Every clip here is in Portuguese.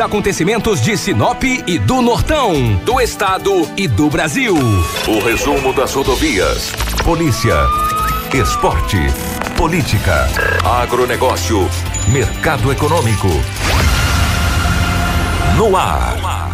Acontecimentos de Sinop e do Nortão, do estado e do Brasil. O resumo das rodovias, polícia, esporte, política, agronegócio, mercado econômico. No ar.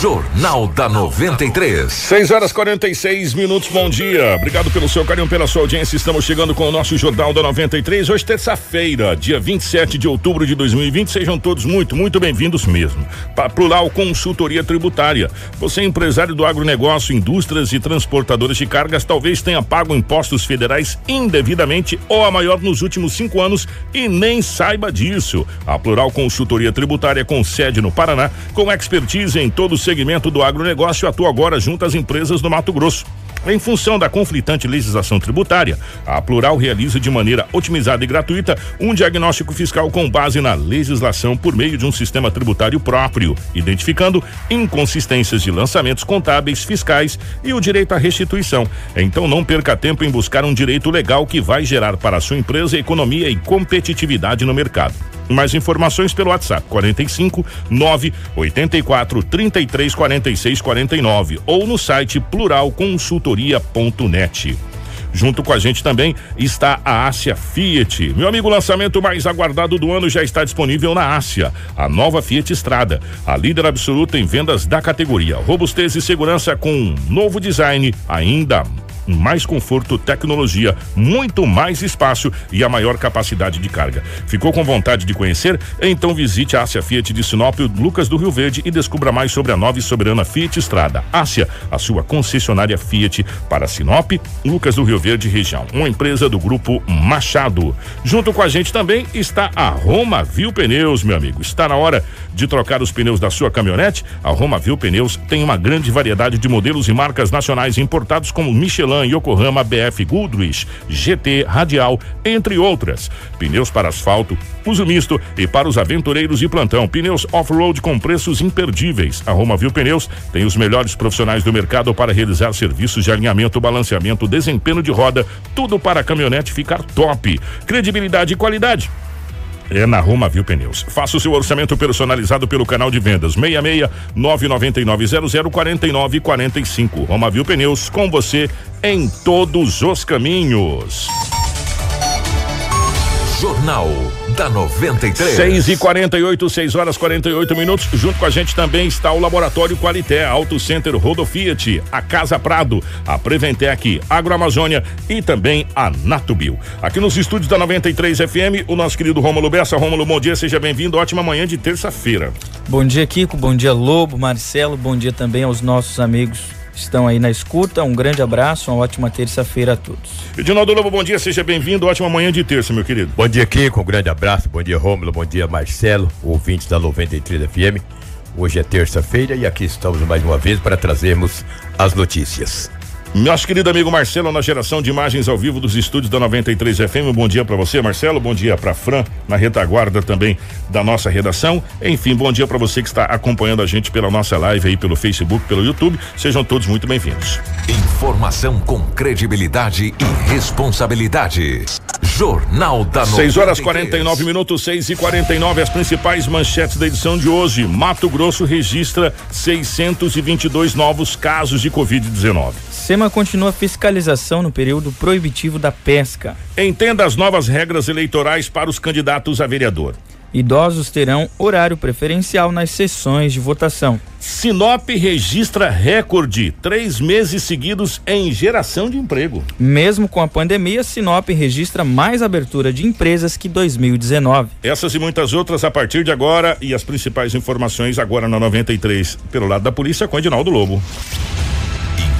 Jornal da 93. 6 horas 46 minutos, bom dia. Obrigado pelo seu carinho, pela sua audiência. Estamos chegando com o nosso Jornal da 93. Hoje, terça-feira, dia 27 de outubro de 2020. Sejam todos muito, muito bem-vindos mesmo. Para Plural Consultoria Tributária. Você, é empresário do agronegócio, indústrias e transportadores de cargas, talvez tenha pago impostos federais indevidamente ou a maior nos últimos cinco anos e nem saiba disso. A Plural Consultoria Tributária, com sede no Paraná, com expertise em todos segmento do agronegócio atua agora junto às empresas do Mato Grosso. Em função da conflitante legislação tributária, a Plural realiza de maneira otimizada e gratuita um diagnóstico fiscal com base na legislação por meio de um sistema tributário próprio, identificando inconsistências de lançamentos contábeis, fiscais e o direito à restituição. Então não perca tempo em buscar um direito legal que vai gerar para a sua empresa economia e competitividade no mercado. Mais informações pelo WhatsApp 45 9 84 33 46 49 ou no site pluralconsultoria.net. Junto com a gente também está a Ásia Fiat. Meu amigo, o lançamento mais aguardado do ano já está disponível na Ásia. A nova Fiat Estrada, a líder absoluta em vendas da categoria. Robustez e segurança com um novo design ainda mais conforto, tecnologia, muito mais espaço e a maior capacidade de carga. Ficou com vontade de conhecer? Então visite a Ásia Fiat de Sinop, Lucas do Rio Verde e descubra mais sobre a nova e soberana Fiat Estrada. Ásia, a sua concessionária Fiat para Sinop, Lucas do Rio Verde região. Uma empresa do grupo Machado. Junto com a gente também está a Roma Viu Pneus, meu amigo. Está na hora de trocar os pneus da sua caminhonete? A Roma Viu Pneus tem uma grande variedade de modelos e marcas nacionais importados como Michelin Yokohama, BF Goodrich, GT, Radial, entre outras. Pneus para asfalto, uso misto e para os aventureiros de plantão. Pneus off-road com preços imperdíveis. A Roma Viu Pneus tem os melhores profissionais do mercado para realizar serviços de alinhamento, balanceamento, desempenho de roda, tudo para a caminhonete ficar top. Credibilidade e qualidade é na Roma Viu Pneus. Faça o seu orçamento personalizado pelo canal de vendas 66 999 00 49 45. Roma Viu Pneus com você em todos os caminhos. Jornal da 93. 6 e 48, 6 horas 48 minutos. Junto com a gente também está o Laboratório Qualité, Auto Center Rodo Fiat, a Casa Prado, a Preventec, Agroamazônia e também a Natubio. Aqui nos estúdios da 93 FM, o nosso querido Rômulo Bessa. Rômulo, bom dia, seja bem-vindo. Ótima manhã de terça-feira. Bom dia, Kiko. Bom dia, Lobo, Marcelo. Bom dia também aos nossos amigos estão aí na escuta. Um grande abraço, uma ótima terça-feira a todos. Edinaldo Lobo, bom dia, seja bem-vindo. Ótima manhã de terça, meu querido. Bom dia, Kiko. Um grande abraço. Bom dia, Rômulo. Bom dia, Marcelo, ouvintes da 93 FM. Hoje é terça-feira e aqui estamos mais uma vez para trazermos as notícias. Nosso querido amigo Marcelo, na geração de imagens ao vivo dos estúdios da 93 FM. Bom dia para você, Marcelo. Bom dia para Fran, na retaguarda também da nossa redação. Enfim, bom dia para você que está acompanhando a gente pela nossa live aí pelo Facebook, pelo YouTube. Sejam todos muito bem-vindos. Informação com credibilidade e responsabilidade. Jornal da 93. 6 horas 49 minutos, 6 e 49 as principais manchetes da edição de hoje. Mato Grosso registra 622 novos casos de Covid-19. SEMA continua fiscalização no período proibitivo da pesca. Entenda as novas regras eleitorais para os candidatos a vereador. Idosos terão horário preferencial nas sessões de votação. Sinop registra recorde, três meses seguidos em geração de emprego. Mesmo com a pandemia, Sinop registra mais abertura de empresas que 2019. Essas e muitas outras a partir de agora e as principais informações agora na 93 pelo lado da polícia com Edinaldo Lobo.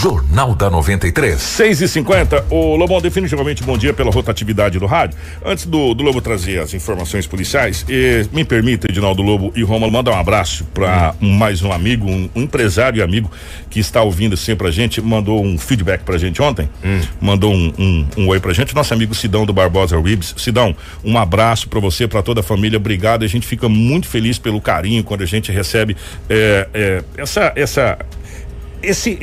Jornal da 93. 6 e 50 O Lobão, definitivamente bom dia pela rotatividade do rádio. Antes do, do Lobo trazer as informações policiais, eh, me permita, Edinaldo Lobo e Romulo, mandar um abraço para um, mais um amigo, um, um, empresário e amigo que está ouvindo sempre a gente. Mandou um feedback pra gente ontem. Hum. Mandou um, um, um oi pra gente. Nosso amigo Sidão do Barbosa Ribs. Sidão, um abraço para você, para toda a família. Obrigado. A gente fica muito feliz pelo carinho quando a gente recebe eh, eh, essa, essa esse,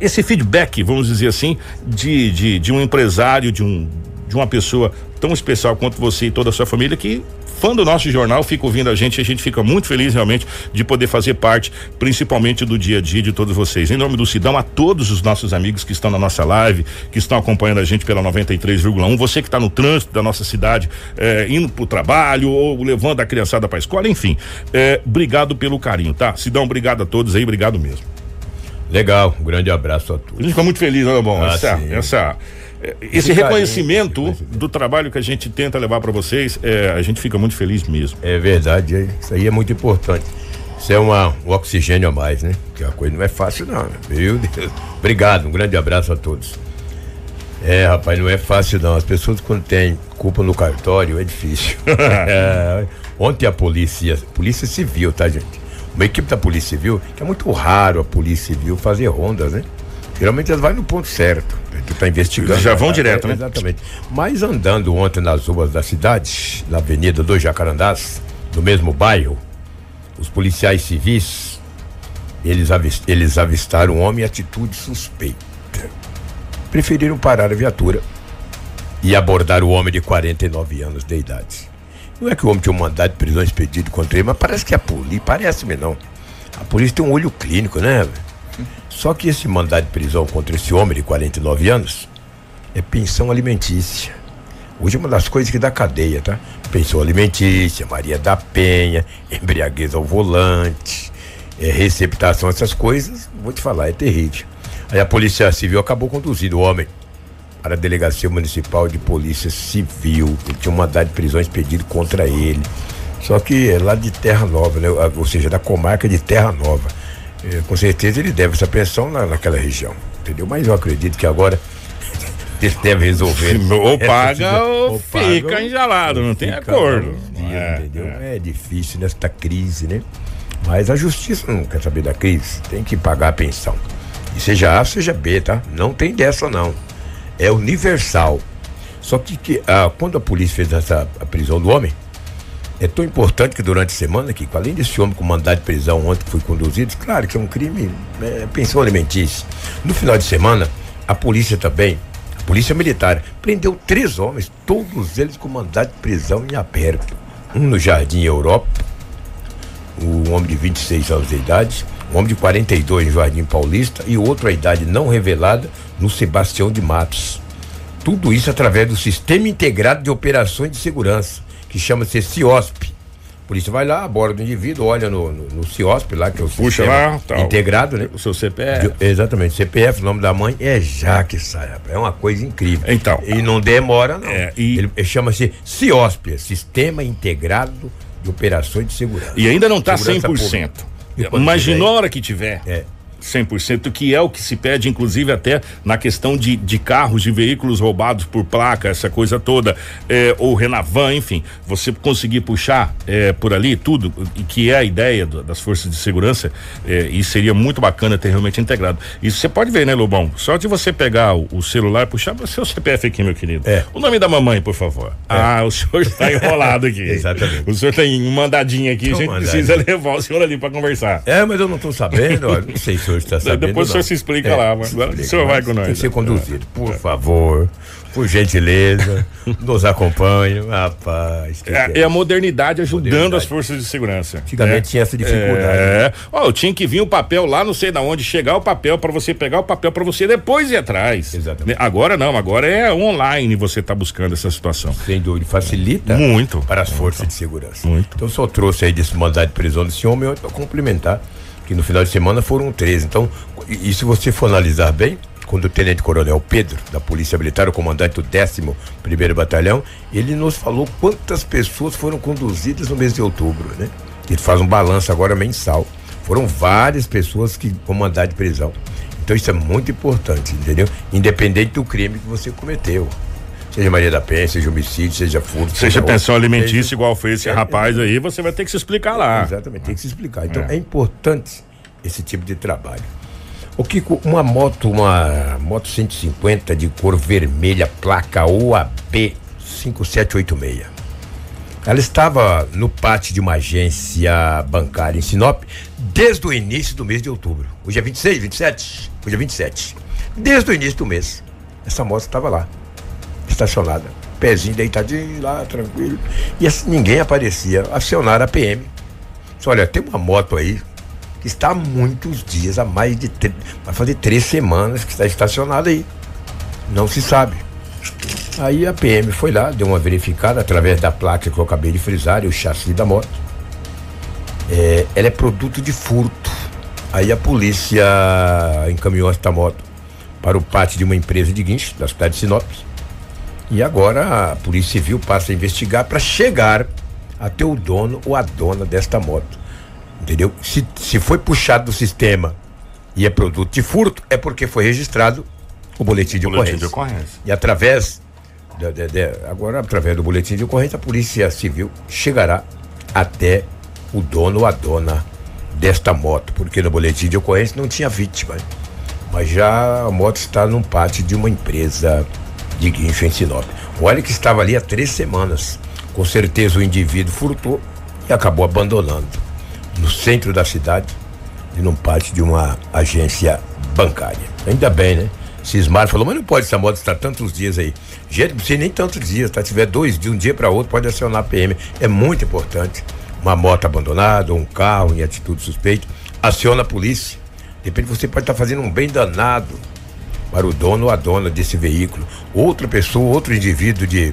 esse feedback, vamos dizer assim, de, de, de um empresário, de um de uma pessoa tão especial quanto você e toda a sua família que fã do nosso jornal, fica ouvindo a gente, a gente fica muito feliz realmente de poder fazer parte, principalmente do dia a dia de todos vocês. Em nome do Sidão, a todos os nossos amigos que estão na nossa live, que estão acompanhando a gente pela 93,1, você que está no trânsito da nossa cidade, eh, indo para o trabalho ou levando a criançada para a escola, enfim, eh, obrigado pelo carinho, tá? Sidão, obrigado a todos aí, obrigado mesmo. Legal, um grande abraço a todos. A gente fica muito feliz, né, bom? Ah, essa, essa esse reconhecimento do trabalho que a gente tenta levar para vocês, é, a gente fica muito feliz mesmo. É verdade, é, isso aí é muito importante. Isso é uma, um oxigênio a mais, né? Que a coisa não é fácil, não. Meu Deus. Obrigado, um grande abraço a todos. É, rapaz, não é fácil, não. As pessoas, quando têm culpa no cartório, é difícil. é, ontem a polícia, polícia civil, tá, gente? Uma equipe da Polícia Civil, que é muito raro a Polícia Civil fazer rondas, né? Geralmente elas vão no ponto certo. Tu tá investigando. Já vão tá, direto, né? Exatamente. Mas andando ontem nas ruas da cidade, na Avenida dos Jacarandás, no mesmo bairro, os policiais civis, eles, avist, eles avistaram um homem em atitude suspeita. Preferiram parar a viatura e abordar o homem de 49 anos de idade. Não é que o homem tinha um mandado de prisão expedido contra ele, mas parece que a polícia, parece-me não. A polícia tem um olho clínico, né? Só que esse mandado de prisão contra esse homem de 49 anos é pensão alimentícia. Hoje é uma das coisas que dá cadeia, tá? Pensão alimentícia, Maria da Penha, embriaguez ao volante, é, receptação, essas coisas, vou te falar, é terrível. Aí a Polícia Civil acabou conduzindo o homem para a Delegacia Municipal de Polícia Civil, que tinha um mandado de prisão expedido contra ele. Só que é lá de Terra Nova, né? ou seja, da comarca de Terra Nova. É, com certeza ele deve essa pensão na, naquela região, entendeu? Mas eu acredito que agora ele deve resolver. Ou paga ou, ou fica paga, enjalado, não tem acordo. Dia, é, entendeu? É. é difícil nesta crise, né? Mas a justiça não quer saber da crise, tem que pagar a pensão. E seja A, seja B, tá? Não tem dessa não. É universal. Só que, que ah, quando a polícia fez essa a prisão do homem, é tão importante que durante a semana, que além desse homem com mandado de prisão ontem que foi conduzido, claro que é um crime, é, pensão alimentícia. No final de semana, a polícia também, a polícia militar, prendeu três homens, todos eles com mandado de prisão em aberto. Um no Jardim Europa, um homem de 26 anos de idade, um homem de 42 no Jardim Paulista e outro a idade não revelada no Sebastião de Matos. Tudo isso através do Sistema Integrado de Operações de Segurança que chama-se CIOSP. A polícia vai lá, aborda o indivíduo, olha no, no, no CIOSP lá, que é o Puxa lá, tal. integrado, né? O seu CPF. De, exatamente, CPF, o nome da mãe é Jaque Saia. É uma coisa incrível. Então. E não demora, não. É, e... Ele, ele chama-se CIOSP, Sistema Integrado de Operações de Segurança. E ainda não está 100%. Pública. Imaginou a hora que tiver. É. 100%, que é o que se pede, inclusive, até na questão de, de carros, de veículos roubados por placa, essa coisa toda, é, ou Renavan, enfim, você conseguir puxar é, por ali tudo, e que é a ideia do, das forças de segurança, é, e seria muito bacana ter realmente integrado. Isso você pode ver, né, Lobão? Só de você pegar o, o celular, puxar o seu CPF aqui, meu querido. É. O nome da mamãe, por favor. É. Ah, o senhor está enrolado aqui. Exatamente. O senhor tem um mandadinho aqui, a gente precisa levar o senhor ali para conversar. É, mas eu não estou sabendo, ó, não sei se senhor está sabendo. Depois o senhor se explica é, lá, mas agora o senhor vai com nós. Tem que ser conduzido, por favor. Por gentileza, nos acompanhe, rapaz. É, é, a modernidade ajudando modernidade. as forças de segurança. Antigamente é. tinha essa dificuldade. É. Né? Oh, tinha que vir o papel lá, não sei da onde, chegar o papel para você pegar o papel para você depois ir atrás. Exatamente. Agora não, agora é online você tá buscando essa situação. Sem dúvida, facilita muito para as muito. forças de segurança. Muito. Então só trouxe aí desse mandado de prisão desse homem para complementar que no final de semana foram 13. Então, e, se você for analisar bem, quando o Tenente Coronel Pedro, da Polícia Militar, o comandante do 11 Batalhão, ele nos falou quantas pessoas foram conduzidas no mês de outubro, né? Ele faz um balanço agora mensal. Foram várias pessoas que com mandado de prisão. Então isso é muito importante, entendeu? Independente do crime que você cometeu. Seja Maria da Penha, seja homicídio, seja furto. Seja pensão alimentícia, seja... igual foi esse é, rapaz aí, você vai ter que se explicar lá. Exatamente, tem que se explicar. Então é, é importante esse tipo de trabalho. O Kiko, uma moto, uma moto 150 de cor vermelha, placa OAB 5786. Ela estava no pátio de uma agência bancária em Sinop desde o início do mês de outubro. Hoje é 26, 27? Hoje é 27. Desde o início do mês. Essa moto estava lá estacionada. pezinho deitadinho lá, tranquilo. E assim, ninguém aparecia. Acionaram a PM. Disse, olha, tem uma moto aí que está há muitos dias, há mais de. Vai fazer três semanas que está estacionada aí. Não se sabe. Aí a PM foi lá, deu uma verificada através da placa que eu acabei de frisar e o chassi da moto. É, ela é produto de furto. Aí a polícia encaminhou esta moto para o pátio de uma empresa de guincho da cidade de Sinop. E agora a Polícia Civil passa a investigar para chegar até o dono ou a dona desta moto. Entendeu? Se, se foi puxado do sistema e é produto de furto, é porque foi registrado o boletim de, boletim ocorrência. de ocorrência. E através de, de, de, agora, através do boletim de ocorrência, a Polícia Civil chegará até o dono ou a dona desta moto, porque no boletim de ocorrência não tinha vítima. Mas já a moto está num pátio de uma empresa de guincho em Sinop. Olha que estava ali há três semanas. Com certeza o indivíduo furtou e acabou abandonando no centro da cidade e num pátio de uma agência bancária. Ainda bem, né? Cismar falou, mas não pode essa moto estar tantos dias aí. Gente, não precisa nem tantos dias, tá? Se tiver dois de um dia para outro, pode acionar a PM. É muito importante. Uma moto abandonada, um carro em atitude suspeita, aciona a polícia. De repente você pode estar fazendo um bem danado para o dono ou a dona desse veículo. Outra pessoa, outro indivíduo de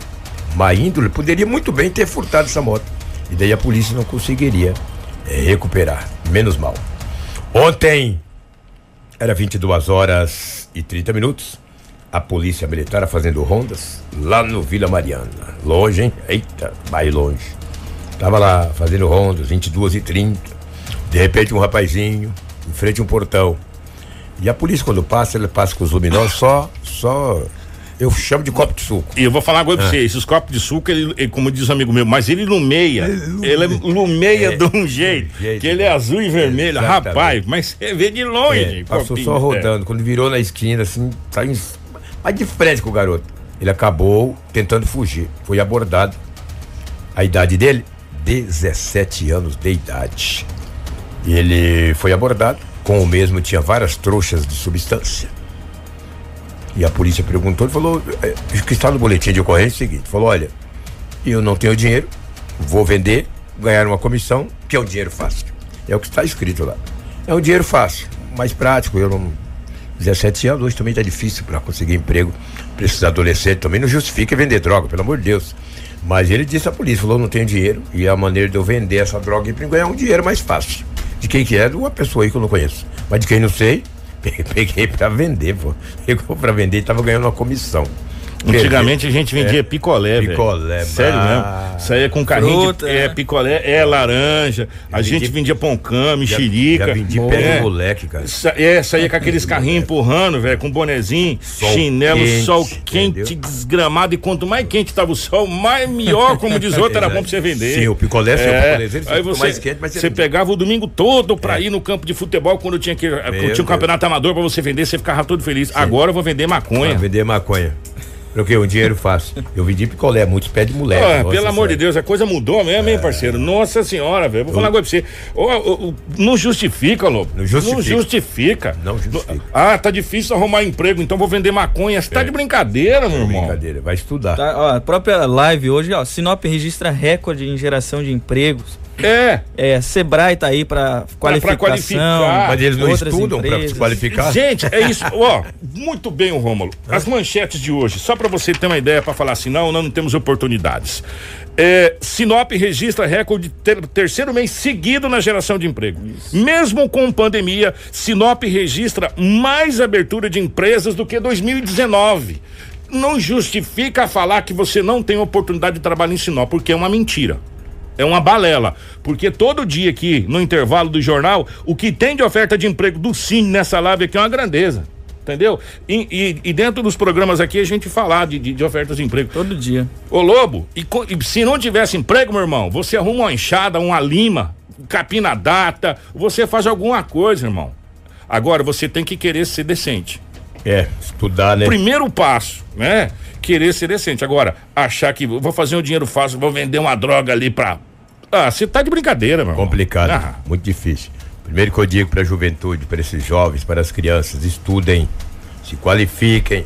má índole poderia muito bem ter furtado essa moto. E daí a polícia não conseguiria é, recuperar. Menos mal. Ontem, era 22 horas e 30 minutos. A polícia militar fazendo rondas lá no Vila Mariana. Longe, hein? Eita, vai longe. Tava lá fazendo rondas, 22 e 30. De repente, um rapazinho em frente a um portão. E a polícia, quando passa, ele passa com os luminosos só, só eu chamo de copo de suco. E eu vou falar agora ah. pra você, esses copos de suco, ele, ele, como diz um amigo meu, mas ele lumeia. Ele, ele lumeia é, de um jeito, jeito, que ele é azul e vermelho. Exatamente. Rapaz, mas você vê de longe. É, passou só rodando. É. Quando virou na esquina, assim, tá em, mais de frente com o garoto. Ele acabou tentando fugir. Foi abordado. A idade dele? 17 anos de idade. E ele foi abordado. Com o mesmo tinha várias trouxas de substância. E a polícia perguntou, ele falou, é, que está no boletim de ocorrência é o seguinte, falou, olha, eu não tenho dinheiro, vou vender, ganhar uma comissão, que é um dinheiro fácil. É o que está escrito lá. É um dinheiro fácil, mais prático, eu não. 17 anos, hoje também está difícil para conseguir emprego para esses adolescentes, também não justifica vender droga, pelo amor de Deus. Mas ele disse à polícia, falou, não tenho dinheiro, e a maneira de eu vender essa droga para ganhar um dinheiro mais fácil. De quem que é? Uma pessoa aí que eu não conheço. Mas de quem não sei, Peguei pra vender, pô. Pegou pra vender e tava ganhando uma comissão. Antigamente a gente vendia é, picolé, Picolé, Sério mesmo. Saía com carrinho Fruta, de é, né? picolé, é laranja. a gente vendia pão mexerica. Já, já vendi pé é, moleque, cara. Sa, é, saía com aqueles carrinhos empurrando, velho, com bonezinho, sol chinelo, quente, sol quente, entendeu? desgramado. E quanto mais quente tava o sol, mais melhor, como diz outro, era bom pra você vender. Sim, o picolé, é, sim, o aí você, mais quente, mas você, você pegava o domingo todo pra é. ir no campo de futebol quando tinha que Meu tinha um campeonato amador pra você vender, você ficava todo feliz. Sim. Agora eu vou vender maconha. Vou vender maconha. Porque um dinheiro fácil. Eu vendi picolé, muitos pés de moleque. Ah, pelo amor de Deus, a coisa mudou mesmo, é. hein, parceiro? Nossa senhora, velho. Vou falar agora pra você. Oh, oh, oh, não justifica, Lobo. Não justifica. Não justifica. Não justifica. Ah, tá difícil arrumar emprego, então vou vender maconha. Você tá é. de brincadeira, meu irmão. Brincadeira, vai estudar. Tá, ó, a própria live hoje, ó, Sinop registra recorde em geração de empregos. É. É, Sebrae tá aí para qualificação. Pra qualificar. Mas eles não estudam para se qualificar? Gente, é isso. Ó, muito bem, o Rômulo. As manchetes de hoje, só para você ter uma ideia para falar assim, não, não temos oportunidades. É, Sinop registra recorde ter, terceiro mês seguido na geração de emprego. Isso. Mesmo com pandemia, Sinop registra mais abertura de empresas do que 2019. Não justifica falar que você não tem oportunidade de trabalhar em Sinop, porque é uma mentira é uma balela. Porque todo dia aqui, no intervalo do jornal, o que tem de oferta de emprego do Cine nessa live aqui é uma grandeza. Entendeu? E, e, e dentro dos programas aqui a gente falar de, de, de, ofertas de emprego. Todo dia. Ô Lobo, e, e, se não tivesse emprego, meu irmão, você arruma uma enxada, uma lima, capina data, você faz alguma coisa, irmão. Agora você tem que querer ser decente. É, estudar, né? Primeiro passo, né? Querer ser decente. Agora, achar que vou fazer um dinheiro fácil, vou vender uma droga ali pra ah, você tá de brincadeira, meu. Complicado, ah. muito difícil. Primeiro que eu digo para a juventude, para esses jovens, para as crianças, estudem, se qualifiquem,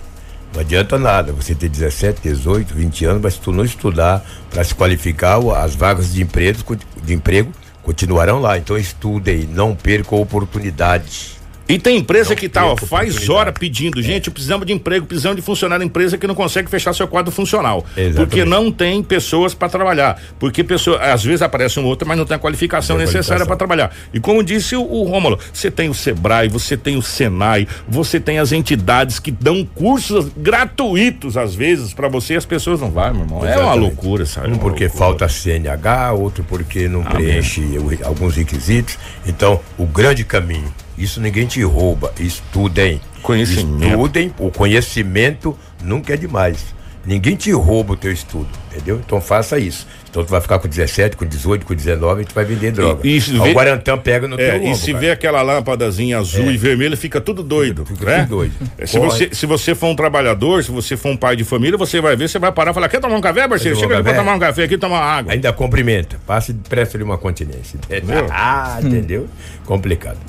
Não adianta nada você ter 17, 18, 20 anos, mas se tu não estudar para se qualificar, as vagas de emprego, de emprego continuarão lá. Então estudem, não percam a oportunidade. E tem empresa não que tá, ó, faz hora pedindo, é. gente, precisamos de emprego, precisamos de funcionário, empresa que não consegue fechar seu quadro funcional. Exatamente. Porque não tem pessoas para trabalhar. Porque pessoa, às vezes aparece um outro, mas não tem a qualificação tem necessária para trabalhar. E como disse o, o Rômulo, você tem o Sebrae, você tem o Senai, você tem as entidades que dão cursos gratuitos às vezes para você, as pessoas não vão, meu irmão. Exatamente. É uma loucura, sabe? Um porque loucura. falta CNH, outro porque não ah, preenche alguns requisitos. Então, o grande caminho isso ninguém te rouba. Estudem. Conhecimento. Estudem. O conhecimento nunca é demais. Ninguém te rouba o teu estudo, entendeu? Então faça isso. Então tu vai ficar com 17, com 18, com 19 e tu vai vender droga. E, e vê, o Guarantã pega no é, teu E se cara. vê aquela lâmpadazinha azul é. e vermelha, fica tudo doido. Fica, né? tudo doido. É, se, você, se você for um trabalhador, se você for um pai de família, você vai ver, você vai parar e falar, quer tomar um café, parceiro? Chega aqui pra tomar um café aqui, tomar água. Ainda cumprimenta. Passe e presta-lhe uma continência. ah, entendeu? Complicado.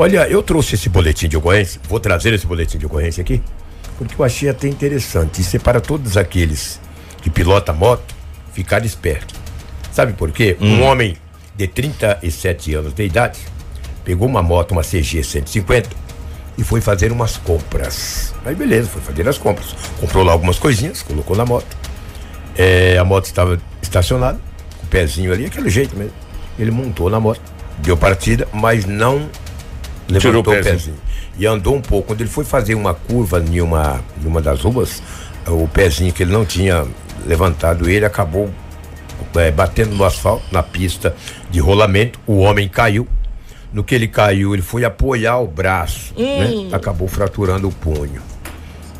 Olha, eu trouxe esse boletim de ocorrência, vou trazer esse boletim de ocorrência aqui, porque eu achei até interessante. Isso é para todos aqueles que pilotam moto ficar esperto. Sabe por quê? Hum. Um homem de 37 anos de idade pegou uma moto, uma CG 150 e foi fazer umas compras. Aí beleza, foi fazer as compras. Comprou lá algumas coisinhas, colocou na moto. É, a moto estava estacionada, com o pezinho ali, aquele jeito mesmo. Ele montou na moto, deu partida, mas não levantou o pezinho. E andou um pouco. Quando ele foi fazer uma curva em uma, em uma das ruas, o pezinho que ele não tinha levantado, ele acabou é, batendo no asfalto, na pista de rolamento. O homem caiu. No que ele caiu, ele foi apoiar o braço, né? hum. né? Acabou fraturando o punho.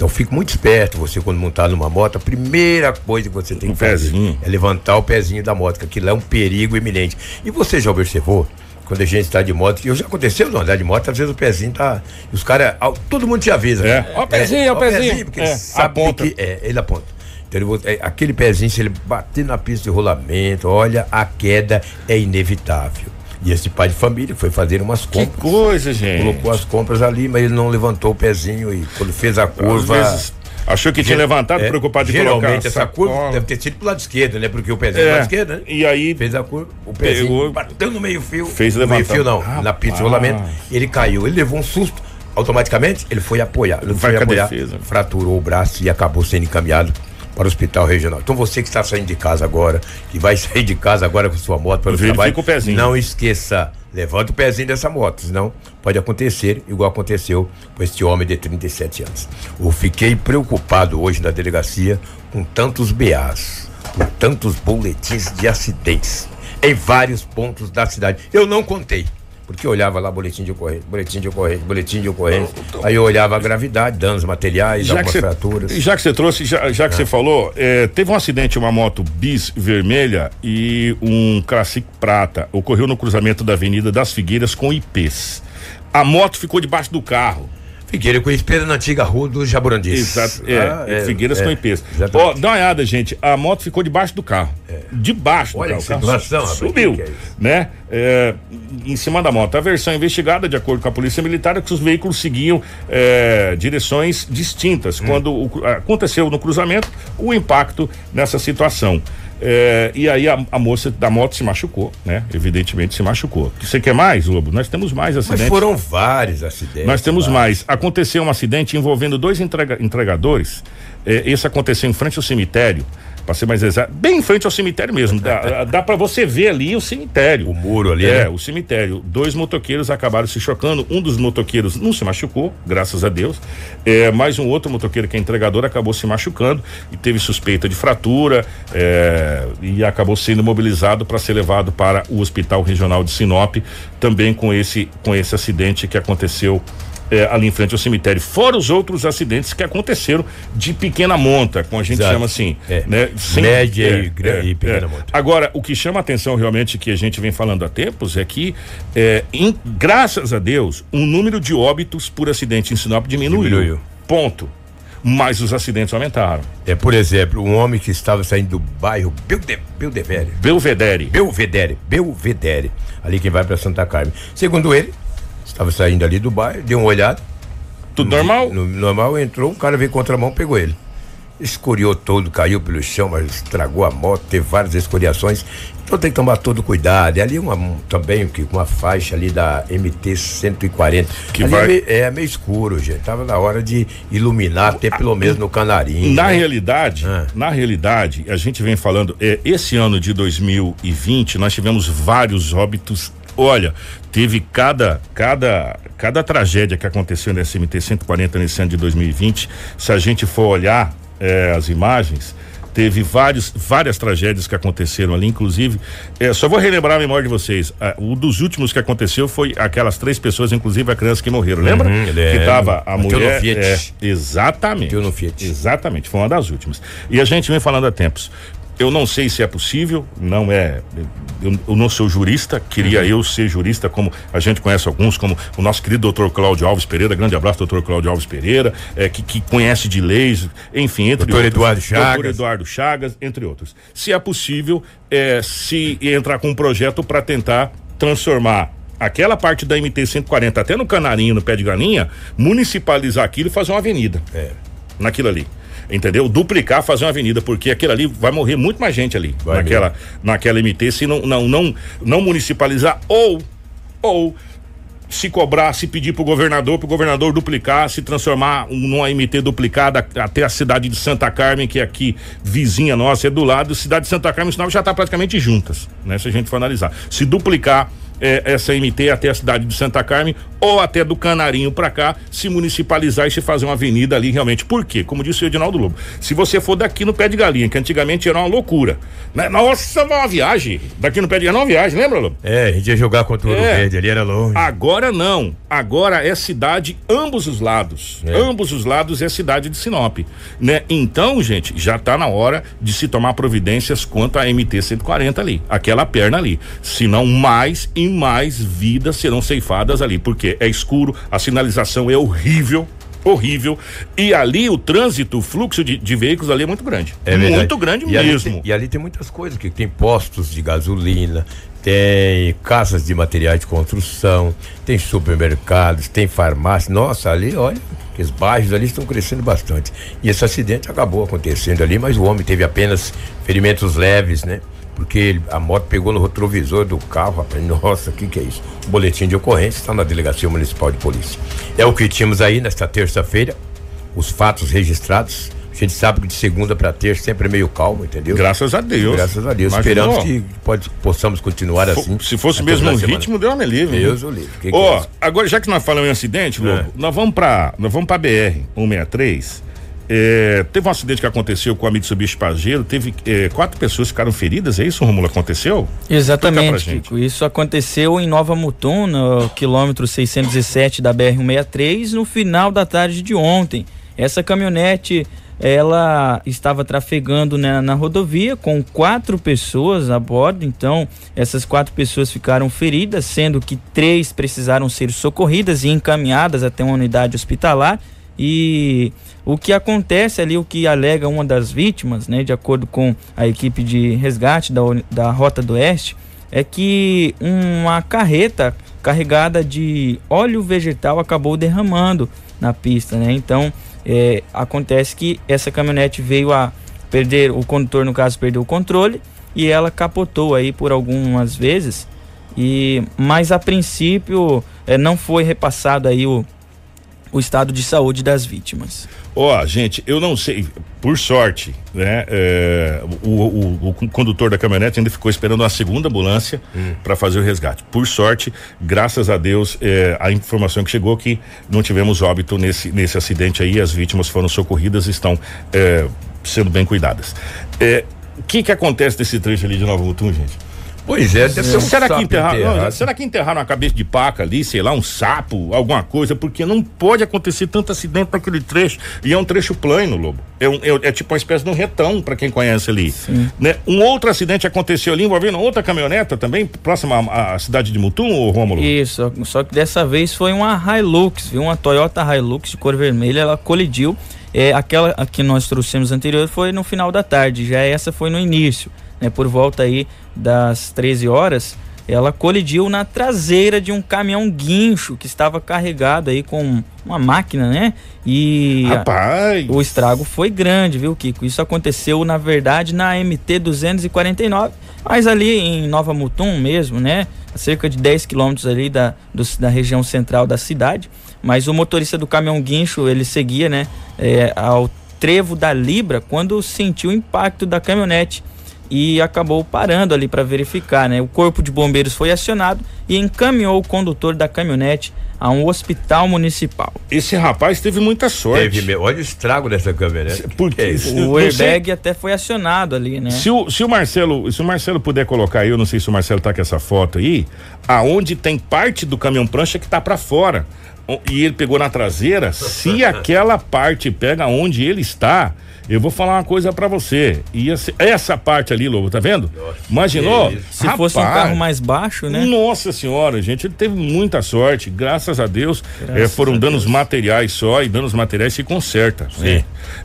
Então fique muito esperto, você quando montar numa moto, a primeira coisa que você tem que fazer é levantar o pezinho da moto, que aquilo é um perigo iminente. E você já observou quando a gente está de moto, eu já aconteceu não andar de moto, às vezes o pezinho tá. Os caras. Todo mundo te avisa. É. Ó o pezinho, é, ó o pezinho. pezinho porque é, ele sabe aponta. que. É, ele aponta. Então, ele, é, aquele pezinho, se ele bater na pista de rolamento, olha, a queda é inevitável. E esse pai de família foi fazer umas compras. Que coisa, gente. Colocou as compras ali, mas ele não levantou o pezinho e quando fez a curva. Às vezes Achou que tinha levantado, é, preocupado de geralmente colocar. essa curva deve ter sido pro lado esquerdo, né? Porque o pezinho é, lado esquerdo, né? E aí. Fez a curva, o pezinho pegou, bateu no meio-fio. Fez levantar. meio fio não, Rapaz. na pista de rolamento. Ele caiu, ele levou um susto. Automaticamente, ele foi apoiar. Ele foi apoiar, defesa. fraturou o braço e acabou sendo encaminhado para o hospital regional. Então você que está saindo de casa agora, que vai sair de casa agora com sua moto para o trabalho, o pezinho. não esqueça Levanta o pezinho dessa moto, senão pode acontecer igual aconteceu com este homem de 37 anos. Eu fiquei preocupado hoje na delegacia com tantos BAs, com tantos boletins de acidentes em vários pontos da cidade. Eu não contei. Porque eu olhava lá boletim de ocorrência, boletim de ocorrência, boletim de ocorrência. Aí eu olhava a gravidade, danos materiais, já algumas cê, fraturas. Já que você trouxe, já, já que você ah. falou, é, teve um acidente, uma moto bis vermelha e um Classic prata. Ocorreu no cruzamento da Avenida das Figueiras com IPs. A moto ficou debaixo do carro. Figueira com espelho na antiga rua do Jaburandis. Exato, é, ah, é Figueiras é, com IPs. Ó, dá uma olhada, gente, a moto ficou debaixo do carro. É. Debaixo Olha do carro. Situação, subiu, que é né? É, em cima da moto. A versão investigada, de acordo com a Polícia Militar, é que os veículos seguiam direções distintas. Hum. Quando o, aconteceu no cruzamento, o impacto nessa situação. É, e aí a, a, moça da moto se machucou, né? Evidentemente se machucou. Você quer mais, Lobo? Nós temos mais acidentes. Mas foram vários acidentes. Nós temos vários. mais. Aconteceu um acidente envolvendo dois entrega, entregadores. É, esse aconteceu em frente ao cemitério para ser mais exato, bem em frente ao cemitério mesmo. Dá, dá para você ver ali o cemitério. O muro ali. É, né? o cemitério. Dois motoqueiros acabaram se chocando. Um dos motoqueiros não se machucou, graças a Deus. É, mas um outro motoqueiro que é entregador acabou se machucando e teve suspeita de fratura é, e acabou sendo mobilizado para ser levado para o Hospital Regional de Sinop, também com esse com esse acidente que aconteceu é, ali em frente ao cemitério. Fora os outros acidentes que aconteceram de pequena monta, como a gente Exato. chama assim. É. Né? Sem, Média é, e, é, e pequena é. monta. Agora, o que chama a atenção realmente que a gente vem falando há tempos é que, é, em, graças a Deus, o número de óbitos por acidente em Sinop diminuiu. diminuiu. Ponto mas os acidentes aumentaram. É, por exemplo, um homem que estava saindo do bairro Belde, Belvedere. Belvedere. Belvedere. Belvedere. Ali quem vai para Santa Carmen. Segundo ele, Estava saindo ali do bairro, deu uma olhada. Tudo normal? No, normal entrou, o cara veio contramão, pegou ele. Escoriou todo, caiu pelo chão, mas estragou a moto, teve várias escoriações. Então tem que tomar todo cuidado. E ali uma, também uma faixa ali da MT 140. Que ali vai... é, meio, é, meio, escuro, gente. Tava na hora de iluminar, até pelo menos no canarinho. Na né? realidade, ah. na realidade, a gente vem falando, é, esse ano de 2020, nós tivemos vários óbitos Olha, teve cada cada cada tragédia que aconteceu nesse MT 140 nesse ano de 2020. Se a gente for olhar é, as imagens, teve vários, várias tragédias que aconteceram ali, inclusive. É, só vou relembrar a memória de vocês. um dos últimos que aconteceu foi aquelas três pessoas, inclusive a criança que morreram. Lembra? Uhum, que tava a mulher. É, exatamente. Exatamente, foi uma das últimas. E a gente vem falando há tempos. Eu não sei se é possível, não é. Eu, eu não sou jurista, queria uhum. eu ser jurista, como a gente conhece alguns, como o nosso querido doutor Cláudio Alves Pereira, grande abraço, doutor Cláudio Alves Pereira, é, que, que conhece de leis, enfim, entre doutor outros. Eduardo Chagas. Doutor Eduardo Chagas, entre outros. Se é possível, é, se entrar com um projeto para tentar transformar aquela parte da MT 140 até no Canarinho, no pé de galinha, municipalizar aquilo e fazer uma avenida. É. Naquilo ali entendeu? Duplicar, fazer uma avenida, porque aquilo ali vai morrer muito mais gente ali, vai naquela, naquela MT, se não, não, não, não municipalizar ou, ou se cobrar, se pedir pro governador, pro governador duplicar, se transformar numa MT duplicada até a cidade de Santa Carmen, que é aqui vizinha nossa, é do lado, cidade de Santa Carmen, senão já tá praticamente juntas, né? Se a gente for analisar. Se duplicar é, essa MT até a cidade de Santa Carmen ou até do Canarinho para cá, se municipalizar e se fazer uma avenida ali realmente. Por quê? Como disse o Edinaldo Lobo, se você for daqui no pé de galinha, que antigamente era uma loucura, né? Nossa, uma viagem, daqui no pé de galinha, uma viagem, lembra, Lobo? É, a gente ia jogar contra o é, Verde, ali era longe. Agora não, agora é cidade ambos os lados, é. ambos os lados é cidade de Sinop, né? Então, gente, já tá na hora de se tomar providências quanto a MT 140 ali, aquela perna ali, senão mais e mais vidas serão ceifadas ali, porque é escuro, a sinalização é horrível, horrível. E ali o trânsito, o fluxo de, de veículos ali é muito grande. É muito grande e mesmo. Ali tem, e ali tem muitas coisas, que tem postos de gasolina, tem casas de materiais de construção, tem supermercados, tem farmácia. Nossa, ali, olha, os bairros ali estão crescendo bastante. E esse acidente acabou acontecendo ali, mas o homem teve apenas ferimentos leves, né? Porque ele, a moto pegou no retrovisor do carro, rapaz. Nossa, o que, que é isso? boletim de ocorrência está na Delegacia Municipal de Polícia. É o que tínhamos aí nesta terça-feira, os fatos registrados. A gente sabe que de segunda para terça sempre é meio calmo, entendeu? Graças a Deus. Graças a Deus. Esperamos que pode, possamos continuar assim. Se fosse mesmo um ritmo, deu uma livre. Deus o livre. Ó, oh, agora já que nós falamos em acidente, Lobo, é. nós vamos para nós vamos para BR 163 é, teve um acidente que aconteceu com a Mitsubishi Pajero, teve é, quatro pessoas que ficaram feridas, é isso, Romulo? Aconteceu? Exatamente, Kiko. Isso aconteceu em Nova Mutum, no quilômetro 607 da BR-163, no final da tarde de ontem. Essa caminhonete ela estava trafegando na, na, rodovia com quatro pessoas a bordo, então essas quatro pessoas ficaram feridas, sendo que três precisaram ser socorridas e encaminhadas até uma unidade hospitalar. E o que acontece ali, o que alega uma das vítimas, né, de acordo com a equipe de resgate da, da Rota do Oeste, é que uma carreta carregada de óleo vegetal acabou derramando na pista, né? Então, é, acontece que essa caminhonete veio a perder, o condutor no caso perdeu o controle e ela capotou aí por algumas vezes e mas a princípio é, não foi repassado aí o, o estado de saúde das vítimas. Ó, oh, gente, eu não sei, por sorte, né? É, o, o, o, condutor da caminhonete ainda ficou esperando uma segunda ambulância hum. para fazer o resgate. Por sorte, graças a Deus, é, a informação que chegou que não tivemos óbito nesse, nesse acidente aí, as vítimas foram socorridas e estão é, sendo bem cuidadas. É, o que que acontece nesse trecho ali de Nova Mutum, gente? Pois é, deve ser um será que enterraram, não, será que enterraram a cabeça de paca ali, sei lá, um sapo, alguma coisa, porque não pode acontecer tanto acidente naquele trecho, e é um trecho plano, Lobo. É, um, é, é tipo uma espécie de um retão, para quem conhece ali. Né? Um outro acidente aconteceu ali envolvendo outra caminhoneta também, próxima à, à cidade de Mutum, ou Rômulo? Isso, só que dessa vez foi uma Hilux, viu? Uma Toyota Hilux de cor vermelha, ela colidiu. É, aquela que nós trouxemos anterior foi no final da tarde, já essa foi no início né, por volta aí das 13 horas, ela colidiu na traseira de um caminhão guincho que estava carregado aí com uma máquina, né? E Rapaz. O estrago foi grande, viu, Kiko? Isso aconteceu, na verdade, na MT 249, mas ali em Nova Mutum mesmo, né? A cerca de 10 quilômetros ali da, do, da região central da cidade. Mas o motorista do caminhão guincho, ele seguia, né? É, ao trevo da Libra quando sentiu o impacto da caminhonete e acabou parando ali para verificar, né? O corpo de bombeiros foi acionado e encaminhou o condutor da caminhonete a um hospital municipal. Esse rapaz teve muita sorte. Teve, olha o estrago dessa câmera. Porque é o airbag até foi acionado ali, né? Se o, se o Marcelo, se o Marcelo puder colocar aí, eu não sei se o Marcelo tá com essa foto aí, aonde tem parte do caminhão prancha que tá para fora. E ele pegou na traseira, se aquela parte pega onde ele está, eu vou falar uma coisa para você. Ia ser, essa parte ali, Lobo, tá vendo? Nossa, Imaginou? Se Rapaz, fosse um carro mais baixo, né? Nossa senhora, gente, ele teve muita sorte. Graças a Deus, é, foram a danos Deus. materiais só e danos materiais se conserta. Sim.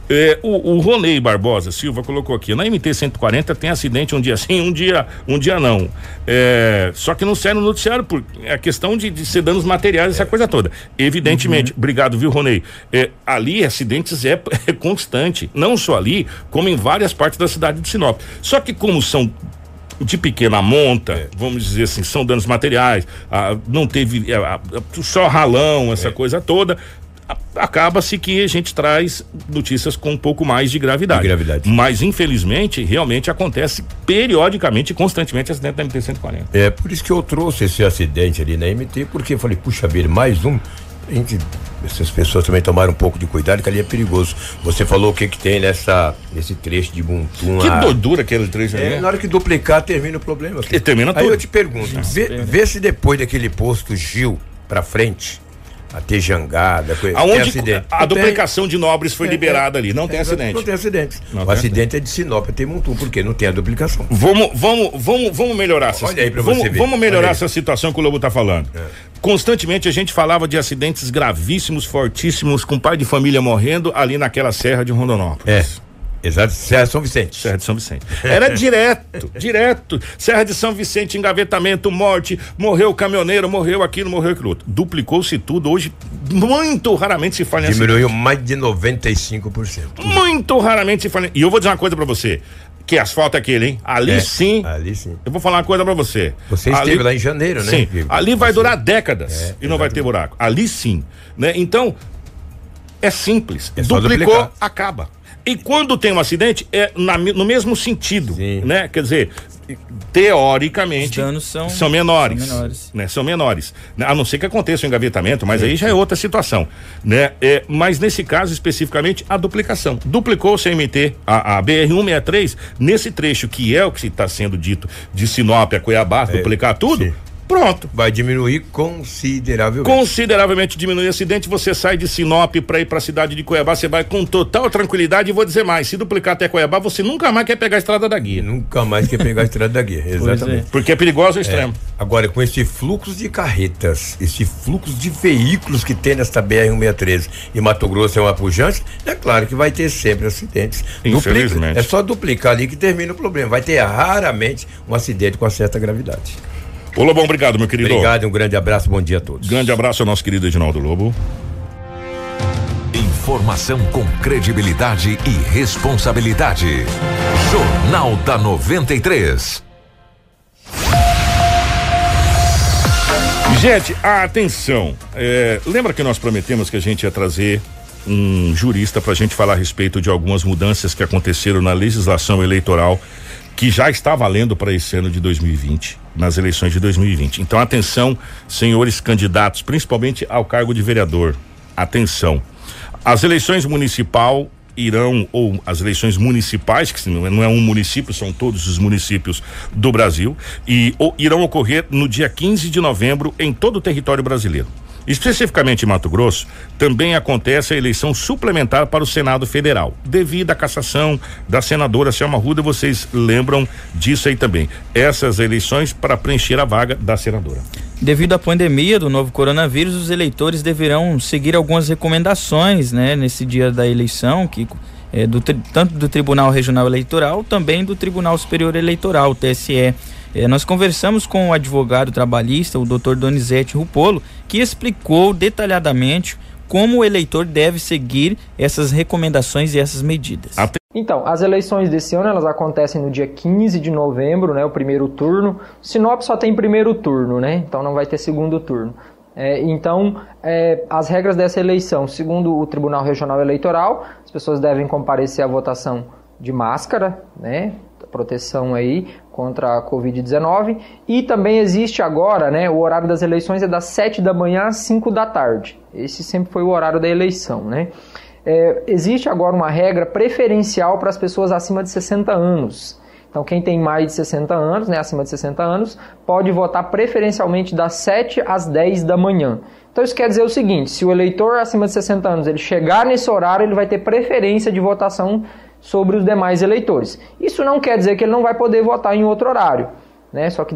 É, o, o Ronei Barbosa Silva colocou aqui, na MT 140 tem acidente um dia sim, um dia, um dia não. É, só que não sai no noticiário por é a questão de, de ser danos materiais, essa coisa toda. Evidentemente, uhum. obrigado, viu, Ronei? É, ali acidentes é, é constante. Não só ali, como em várias partes da cidade de Sinop. Só que como são de pequena monta, é. vamos dizer assim, são danos materiais, ah, não teve ah, só ralão, essa é. coisa toda. Acaba-se que a gente traz notícias com um pouco mais de gravidade. de gravidade. Mas, infelizmente, realmente acontece periodicamente constantemente acidente da MT-140. É, por isso que eu trouxe esse acidente ali na MT, porque eu falei, puxa vida, mais um gente, essas pessoas também tomaram um pouco de cuidado, que ali é perigoso. Você falou o que que tem nessa, nesse trecho de Buntum. Que a... doidura aquele trecho é, Na hora que duplicar, termina o problema. E termina tudo. Aí eu te pergunto, vê, vê se depois daquele posto Gil pra frente, até jangada, coisa. Aonde acidente. a duplicação tem. de Nobres foi é, liberada é, ali, não tem acidente. Não tem acidente. Não o tem acidente é de Sinop até Montum, porque não tem a duplicação. Vamos, vamos, vamos, vamos melhorar essa Olha aí pra vamos, você ver. Vamos melhorar essa situação que o Lobo tá falando. Constantemente a gente falava de acidentes gravíssimos, fortíssimos, com pai de família morrendo ali naquela serra de Rondonópolis. É. Exato, Serra de São Vicente. Serra de São Vicente. Era direto, direto. Serra de São Vicente, engavetamento, morte, morreu o caminhoneiro, morreu aquilo, morreu aquilo outro. Duplicou-se tudo. Hoje, muito raramente se fala em Diminuiu mais de 95%. Muito raramente se fala. E eu vou dizer uma coisa para você. Que asfalto é aquele, hein? Ali é, sim. Ali sim. Eu vou falar uma coisa para você. Você ali, esteve lá em janeiro, né? Sim. Ali vai durar décadas é, e não vai ter buraco. Ali sim, né? Então é simples. É Duplicou, acaba. E quando tem um acidente, é na, no mesmo sentido, Sim. né? Quer dizer, teoricamente são, são menores, são menores. Né? São menores. A não ser que aconteça o um engavetamento, mas Sim. aí já é outra situação, né? É, mas nesse caso especificamente a duplicação. Duplicou o CMT, a, a BR 163 nesse trecho que é o que está sendo dito de Sinop a Cuiabá, é, duplicar tudo. Sim. Pronto. Vai diminuir consideravelmente. Consideravelmente diminuir o acidente. Você sai de Sinop para ir para a cidade de Cuiabá, você vai com total tranquilidade. E vou dizer mais: se duplicar até Cuiabá, você nunca mais quer pegar a estrada da guia. Nunca mais quer pegar a estrada da guia, exatamente. É. Porque é perigoso o extremo. É. Agora, com esse fluxo de carretas, esse fluxo de veículos que tem nesta BR-163 e Mato Grosso é uma pujante, é claro que vai ter sempre acidentes. Infelizmente. Duplica, é só duplicar ali que termina o problema. Vai ter raramente um acidente com certa gravidade. Ô Lobão, obrigado, meu querido. Obrigado, um grande abraço, bom dia a todos. Grande abraço ao nosso querido Edinaldo Lobo. Informação com credibilidade e responsabilidade. Jornal da 93. Gente, atenção. É, lembra que nós prometemos que a gente ia trazer um jurista para a gente falar a respeito de algumas mudanças que aconteceram na legislação eleitoral que já está valendo para esse ano de 2020, nas eleições de 2020. Então, atenção, senhores candidatos, principalmente ao cargo de vereador. Atenção. As eleições municipal irão, ou as eleições municipais, que não é um município, são todos os municípios do Brasil, e ou, irão ocorrer no dia 15 de novembro em todo o território brasileiro. Especificamente em Mato Grosso, também acontece a eleição suplementar para o Senado Federal. Devido à cassação da senadora Selma Ruda, vocês lembram disso aí também. Essas eleições para preencher a vaga da senadora. Devido à pandemia do novo coronavírus, os eleitores deverão seguir algumas recomendações, né, nesse dia da eleição, que é, do, tanto do Tribunal Regional Eleitoral, também do Tribunal Superior Eleitoral, TSE É, nós conversamos com o advogado trabalhista, o Dr. Donizete Rupolo, que explicou detalhadamente como o eleitor deve seguir essas recomendações e essas medidas. Então, as eleições desse ano elas acontecem no dia 15 de novembro, né, o primeiro turno. Sinop só tem primeiro turno, né? Então não vai ter segundo turno. É, então, é, as regras dessa eleição, segundo o Tribunal Regional Eleitoral, as pessoas devem comparecer à votação de máscara, né? Proteção aí contra a Covid-19. E também existe agora, né? O horário das eleições é das 7 da manhã às 5 da tarde. Esse sempre foi o horário da eleição, né? É, existe agora uma regra preferencial para as pessoas acima de 60 anos. Então, quem tem mais de 60 anos, né, acima de 60 anos, pode votar preferencialmente das 7 às 10 da manhã. Então, isso quer dizer o seguinte: se o eleitor acima de 60 anos ele chegar nesse horário, ele vai ter preferência de votação sobre os demais eleitores. Isso não quer dizer que ele não vai poder votar em outro horário. Né? Só que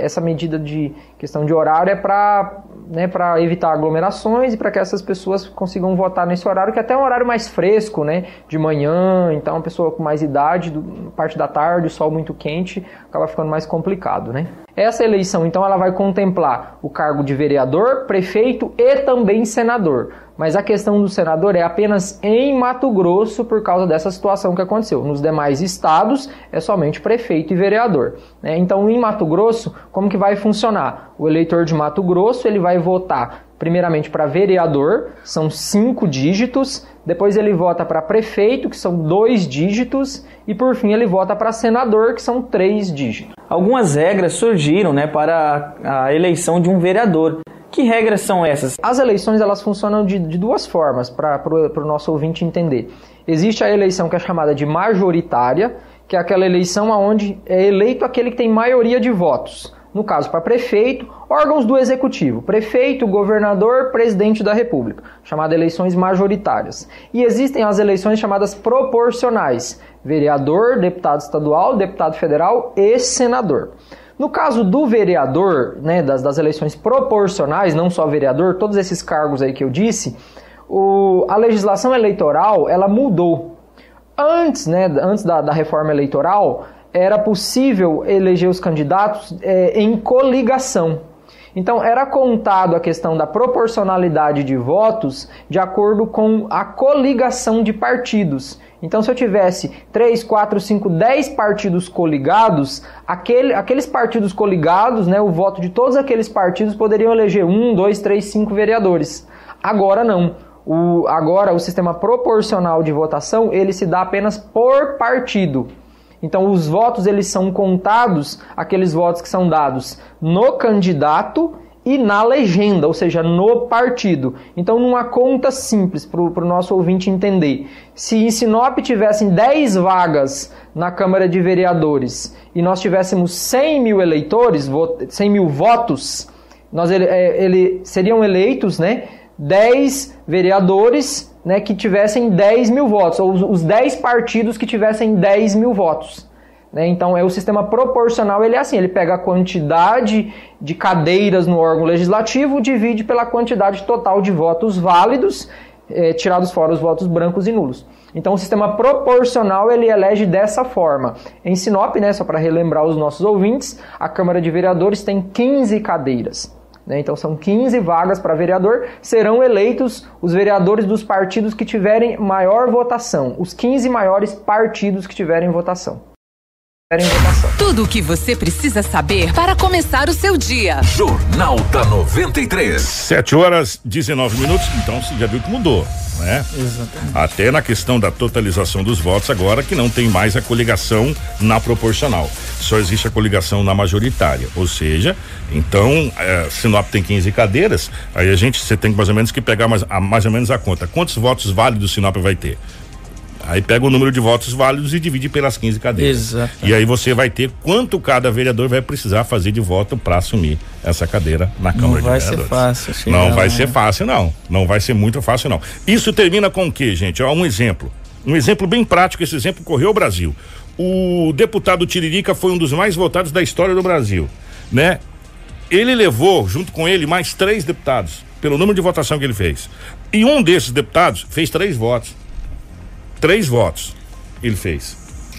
essa medida de questão de horário é para né, evitar aglomerações e para que essas pessoas consigam votar nesse horário, que é até é um horário mais fresco, né, de manhã, então uma pessoa com mais idade, do, parte da tarde, o sol muito quente, acaba ficando mais complicado, né. Essa eleição, então, ela vai contemplar o cargo de vereador, prefeito e também senador. Mas a questão do senador é apenas em Mato Grosso por causa dessa situação que aconteceu. Nos demais estados é somente prefeito e vereador. Né? Então, em Mato Grosso, como que vai funcionar? O eleitor de Mato Grosso ele vai votar primeiramente para vereador, são cinco dígitos, depois ele vota para prefeito, que são dois dígitos, e por fim ele vota para senador, que são três dígitos. Algumas regras surgiram né, para a eleição de um vereador. Que regras são essas? As eleições elas funcionam de, de duas formas para o nosso ouvinte entender. Existe a eleição que é chamada de majoritária, que é aquela eleição onde é eleito aquele que tem maioria de votos no caso para prefeito, órgãos do executivo, prefeito, governador, presidente da república, chamadas eleições majoritárias. E existem as eleições chamadas proporcionais, vereador, deputado estadual, deputado federal e senador. No caso do vereador, né, das, das eleições proporcionais, não só vereador, todos esses cargos aí que eu disse, o, a legislação eleitoral ela mudou. Antes, né, antes da, da reforma eleitoral, era possível eleger os candidatos é, em coligação. Então, era contado a questão da proporcionalidade de votos de acordo com a coligação de partidos. Então, se eu tivesse 3, 4, 5, 10 partidos coligados, aquele, aqueles partidos coligados, né, o voto de todos aqueles partidos poderiam eleger 1, 2, 3, 5 vereadores. Agora não. O, agora, o sistema proporcional de votação, ele se dá apenas por partido. Então os votos eles são contados, aqueles votos que são dados no candidato e na legenda, ou seja, no partido. Então, numa conta simples para o nosso ouvinte entender, se em Sinop tivessem 10 vagas na Câmara de Vereadores e nós tivéssemos 100 mil eleitores, 100 mil votos, nós ele, é, ele seriam eleitos né, 10 vereadores né, que tivessem 10 mil votos, ou os 10 partidos que tivessem 10 mil votos. Né? Então, é o sistema proporcional, ele é assim, ele pega a quantidade de cadeiras no órgão legislativo, divide pela quantidade total de votos válidos, é, tirados fora os votos brancos e nulos. Então, o sistema proporcional, ele elege dessa forma. Em Sinop, né, só para relembrar os nossos ouvintes, a Câmara de Vereadores tem 15 cadeiras. Né? Então são 15 vagas para vereador. Serão eleitos os vereadores dos partidos que tiverem maior votação, os 15 maiores partidos que tiverem votação. Tudo o que você precisa saber para começar o seu dia. Jornal da 93. 7 horas 19 minutos. Então você já viu que mudou, né? Exatamente. Até na questão da totalização dos votos agora que não tem mais a coligação na proporcional. Só existe a coligação na majoritária. Ou seja, então, é, Sinop tem 15 cadeiras, aí a gente você tem mais ou menos que pegar mais, a, mais ou menos a conta. Quantos votos válidos Sinop vai ter? Aí pega o número de votos válidos e divide pelas 15 cadeiras. Exato. E aí você vai ter quanto cada vereador vai precisar fazer de voto para assumir essa cadeira na Câmara de Vereadores. Não vai ser fácil. Não vai ser fácil, não. Não vai ser muito fácil, não. Isso termina com o quê, gente? Ó, um exemplo. Um exemplo bem prático, esse exemplo correu o Brasil. O deputado Tiririca foi um dos mais votados da história do Brasil, né? Ele levou, junto com ele, mais três deputados, pelo número de votação que ele fez. E um desses deputados fez três votos. Três votos ele fez.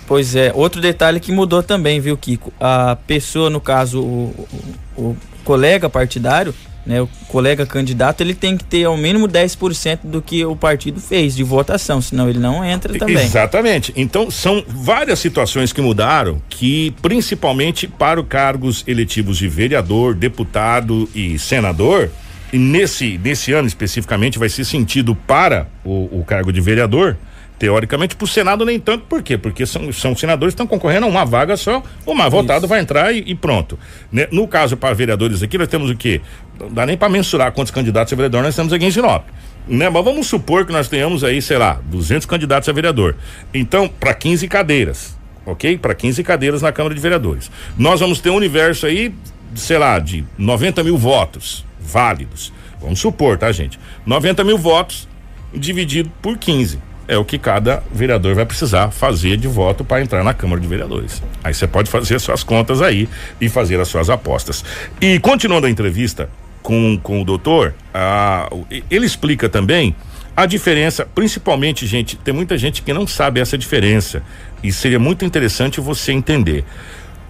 Pois é, outro detalhe que mudou também, viu, Kiko? A pessoa, no caso, o, o, o colega partidário, né, o colega candidato, ele tem que ter ao mínimo 10% do que o partido fez de votação, senão ele não entra também. Exatamente. Então, são várias situações que mudaram, que principalmente para os cargos eletivos de vereador, deputado e senador, e nesse, nesse ano especificamente vai ser sentido para o, o cargo de vereador, teoricamente, para o Senado nem tanto, por quê? Porque são, são senadores que estão concorrendo a uma vaga só, o mais votado vai entrar e, e pronto. Né? No caso, para vereadores aqui, nós temos o quê? Não dá nem para mensurar quantos candidatos a vereador nós temos aqui em Sinop. Né? Mas vamos supor que nós tenhamos aí, sei lá, 200 candidatos a vereador. Então, para 15 cadeiras, ok? Para 15 cadeiras na Câmara de Vereadores. Nós vamos ter um universo aí, sei lá, de 90 mil votos válidos. Vamos supor, tá, gente? 90 mil votos dividido por 15 é o que cada vereador vai precisar fazer de voto para entrar na Câmara de Vereadores. Aí você pode fazer suas contas aí e fazer as suas apostas. E continuando a entrevista com, com o doutor, ah, ele explica também a diferença, principalmente, gente, tem muita gente que não sabe essa diferença e seria muito interessante você entender.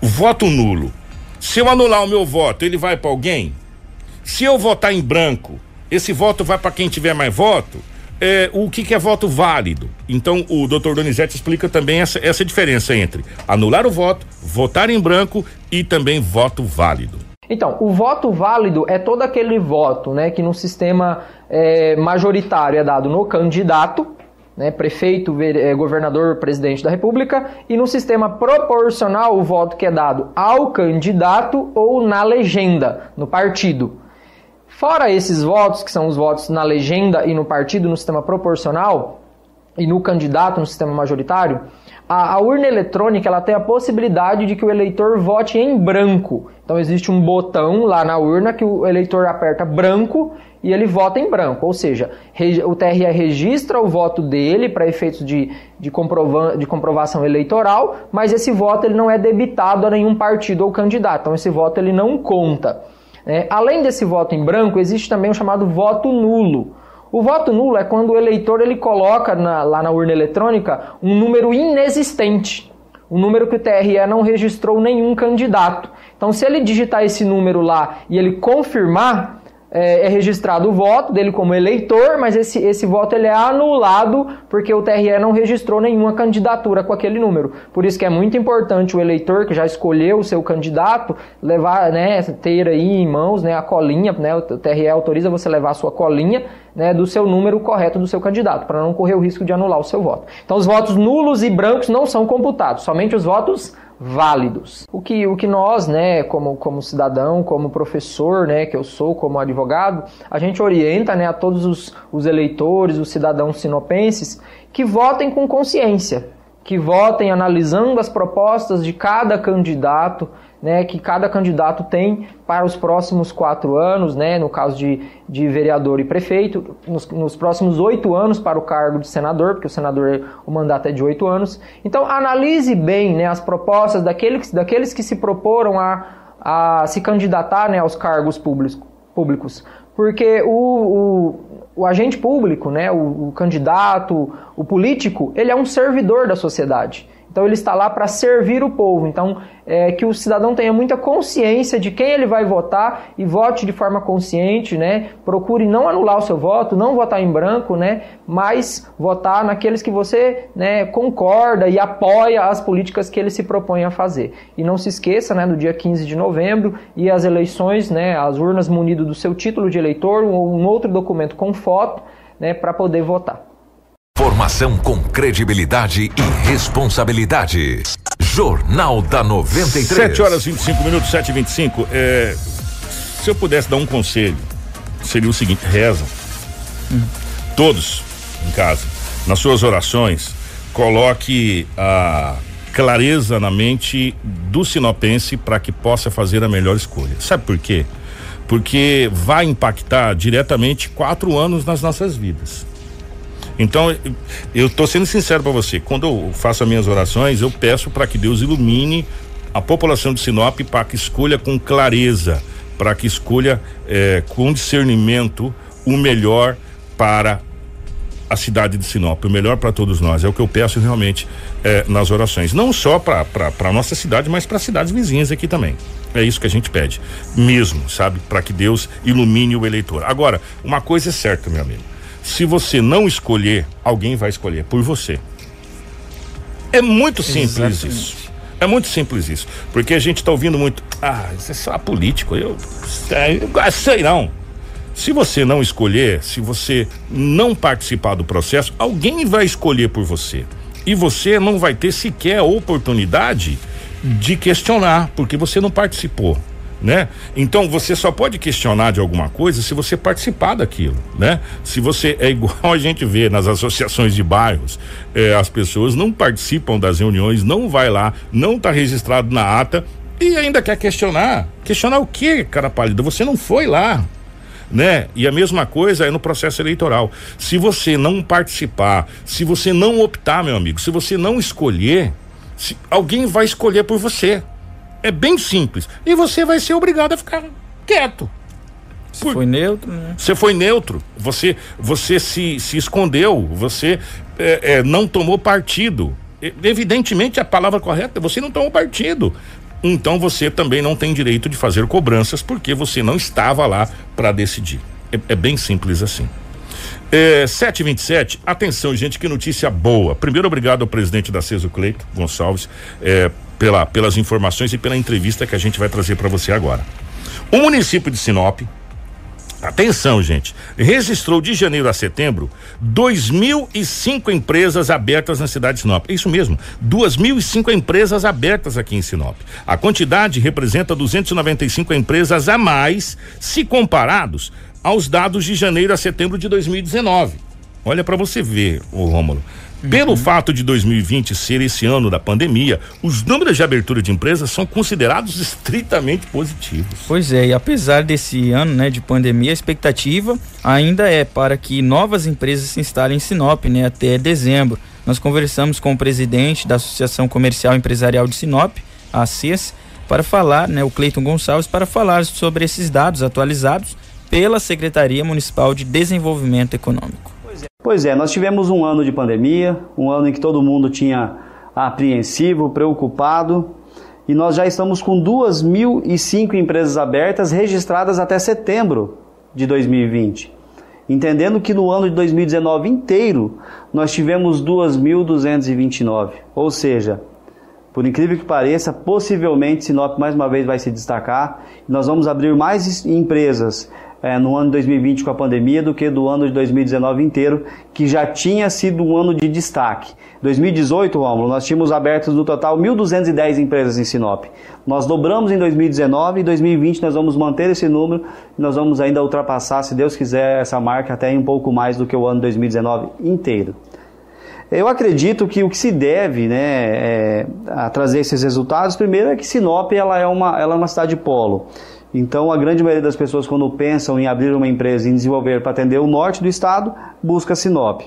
Voto nulo. Se eu anular o meu voto, ele vai para alguém? Se eu votar em branco, esse voto vai para quem tiver mais voto? É, o que, que, é voto válido. Então, o doutor Donizete explica também essa, essa diferença entre anular o voto, votar em branco e também voto válido. Então, o voto válido é todo aquele voto né, que no sistema é, majoritário é dado no candidato, né, prefeito, é, governador, presidente da república, e no sistema proporcional o voto que é dado ao candidato ou na legenda, no partido. Fora esses votos, que são os votos na legenda e no partido no sistema proporcional, e no candidato no sistema majoritário, a, a, urna eletrônica ela tem a possibilidade de que o eleitor vote em branco. Então existe um botão lá na urna que o eleitor aperta branco e ele vota em branco. Ou seja, o TRE registra o voto dele para efeitos de, de, de comprovação eleitoral, mas esse voto ele não é debitado a nenhum partido ou candidato. Então esse voto ele não conta. É, além desse voto em branco, existe também o chamado voto nulo. O voto nulo é quando o eleitor ele coloca na, lá na urna eletrônica um número inexistente, um número que o TRE não registrou nenhum candidato. Então, se ele digitar esse número lá e ele confirmar, é, é, registrado o voto dele como eleitor, mas esse, esse voto ele é anulado porque o TRE não registrou nenhuma candidatura com aquele número. Por isso que é muito importante o eleitor que já escolheu o seu candidato levar, né, ter aí em mãos, né, a colinha, né, o TRE autoriza você levar a sua colinha, né, do seu número correto do seu candidato, para não correr o risco de anular o seu voto. Então os votos nulos e brancos não são computados, somente os votos válidos. O que, o que nós, né, como, como cidadão, como professor, né, que eu sou, como advogado, a gente orienta, né, a todos os, os eleitores, os cidadãos sinopenses, que votem com consciência, que votem analisando as propostas de cada candidato, né, que cada candidato tem para os próximos quatro anos, né, no caso de, de vereador e prefeito, nos, nos próximos oito anos para o cargo de senador, porque o senador, o mandato é de oito anos. Então, analise bem né, as propostas daqueles, daqueles que se proporam a, a se candidatar né, aos cargos públicos, públicos porque o, o, o agente público, né, o, o candidato, o político, ele é um servidor da sociedade. Então ele está lá para servir o povo. Então é, que o cidadão tenha muita consciência de quem ele vai votar e vote de forma consciente, né? Procure não anular o seu voto, não votar em branco, né? Mas votar naqueles que você né, concorda e apoia as políticas que ele se propõe a fazer. E não se esqueça, né, do dia 15 de novembro e as eleições, né, as urnas munido do seu título de eleitor ou um outro documento com foto, né, para poder votar. Informação com credibilidade e responsabilidade. Jornal da 93. 7 horas 25 minutos, 7 e 25 é, Se eu pudesse dar um conselho, seria o seguinte: reza. Todos em casa, nas suas orações, coloque a clareza na mente do sinopense para que possa fazer a melhor escolha. Sabe por quê? Porque vai impactar diretamente quatro anos nas nossas vidas. Então, eu estou sendo sincero para você. Quando eu faço as minhas orações, eu peço para que Deus ilumine a população de Sinop para que escolha com clareza, para que escolha eh, com discernimento o melhor para a cidade de Sinop, o melhor para todos nós. É o que eu peço realmente é, nas orações. Não só para a nossa cidade, mas para cidades vizinhas aqui também. É isso que a gente pede, mesmo, sabe? Para que Deus ilumine o eleitor. Agora, uma coisa é certa, meu amigo. Se você não escolher, alguém vai escolher por você. É muito simples Exatamente. isso. É muito simples isso. Porque a gente está ouvindo muito. Ah, isso é só político. Eu, eu sei não. Se você não escolher, se você não participar do processo, alguém vai escolher por você. E você não vai ter sequer a oportunidade de questionar, porque você não participou. Né? Então você só pode questionar de alguma coisa se você participar daquilo, né? Se você é igual a gente vê nas associações de bairros, eh, as pessoas não participam das reuniões, não vai lá, não está registrado na ata e ainda quer questionar. Questionar o que, cara pálida? Você não foi lá, né? E a mesma coisa é no processo eleitoral. Se você não participar, se você não optar, meu amigo, se você não escolher, se, alguém vai escolher por você. É bem simples. E você vai ser obrigado a ficar quieto. Você por... foi neutro, né? Você foi neutro. Você, você se, se escondeu. Você é, é, não tomou partido. Evidentemente, a palavra correta, você não tomou partido então você também não tem direito de fazer cobranças porque você não estava lá para decidir. É, é, bem simples assim. É, 727, atenção, gente, que notícia boa. Primeiro, obrigado ao presidente da CESO Cleito Gonçalves é, pela, pelas informações e pela entrevista que a gente vai trazer para você agora. O município de Sinop Atenção, gente. Registrou de janeiro a setembro 2.005 empresas abertas na cidade de Sinop. Isso mesmo, 2.005 empresas abertas aqui em Sinop. A quantidade representa 295 empresas a mais se comparados aos dados de janeiro a setembro de 2019. Olha para você ver, o Rômulo. Pelo uhum. fato de 2020 ser esse ano da pandemia, os números de abertura de empresas são considerados estritamente positivos. Pois é, e apesar desse ano né, de pandemia, a expectativa ainda é para que novas empresas se instalem em Sinop né, até dezembro. Nós conversamos com o presidente da Associação Comercial Empresarial de Sinop, a ACES, para falar, né, o Cleiton Gonçalves, para falar sobre esses dados atualizados pela Secretaria Municipal de Desenvolvimento Econômico. Pois é, nós tivemos um ano de pandemia, um ano em que todo mundo tinha apreensivo, preocupado, e nós já estamos com 2.005 empresas abertas registradas até setembro de 2020. Entendendo que no ano de 2019 inteiro nós tivemos 2.229, ou seja, por incrível que pareça, possivelmente Sinop mais uma vez vai se destacar. Nós vamos abrir mais empresas é, no ano de 2020 com a pandemia do que do ano de 2019 inteiro, que já tinha sido um ano de destaque. 2018, Romulo, nós tínhamos abertos no total 1.210 empresas em Sinop. Nós dobramos em 2019 e 2020 nós vamos manter esse número e nós vamos ainda ultrapassar, se Deus quiser, essa marca até um pouco mais do que o ano 2019 inteiro. Eu acredito que o que se deve né, é, a trazer esses resultados, primeiro é que Sinop ela é, uma, ela é uma cidade polo. Então, a grande maioria das pessoas, quando pensam em abrir uma empresa e desenvolver para atender o norte do estado, busca Sinop.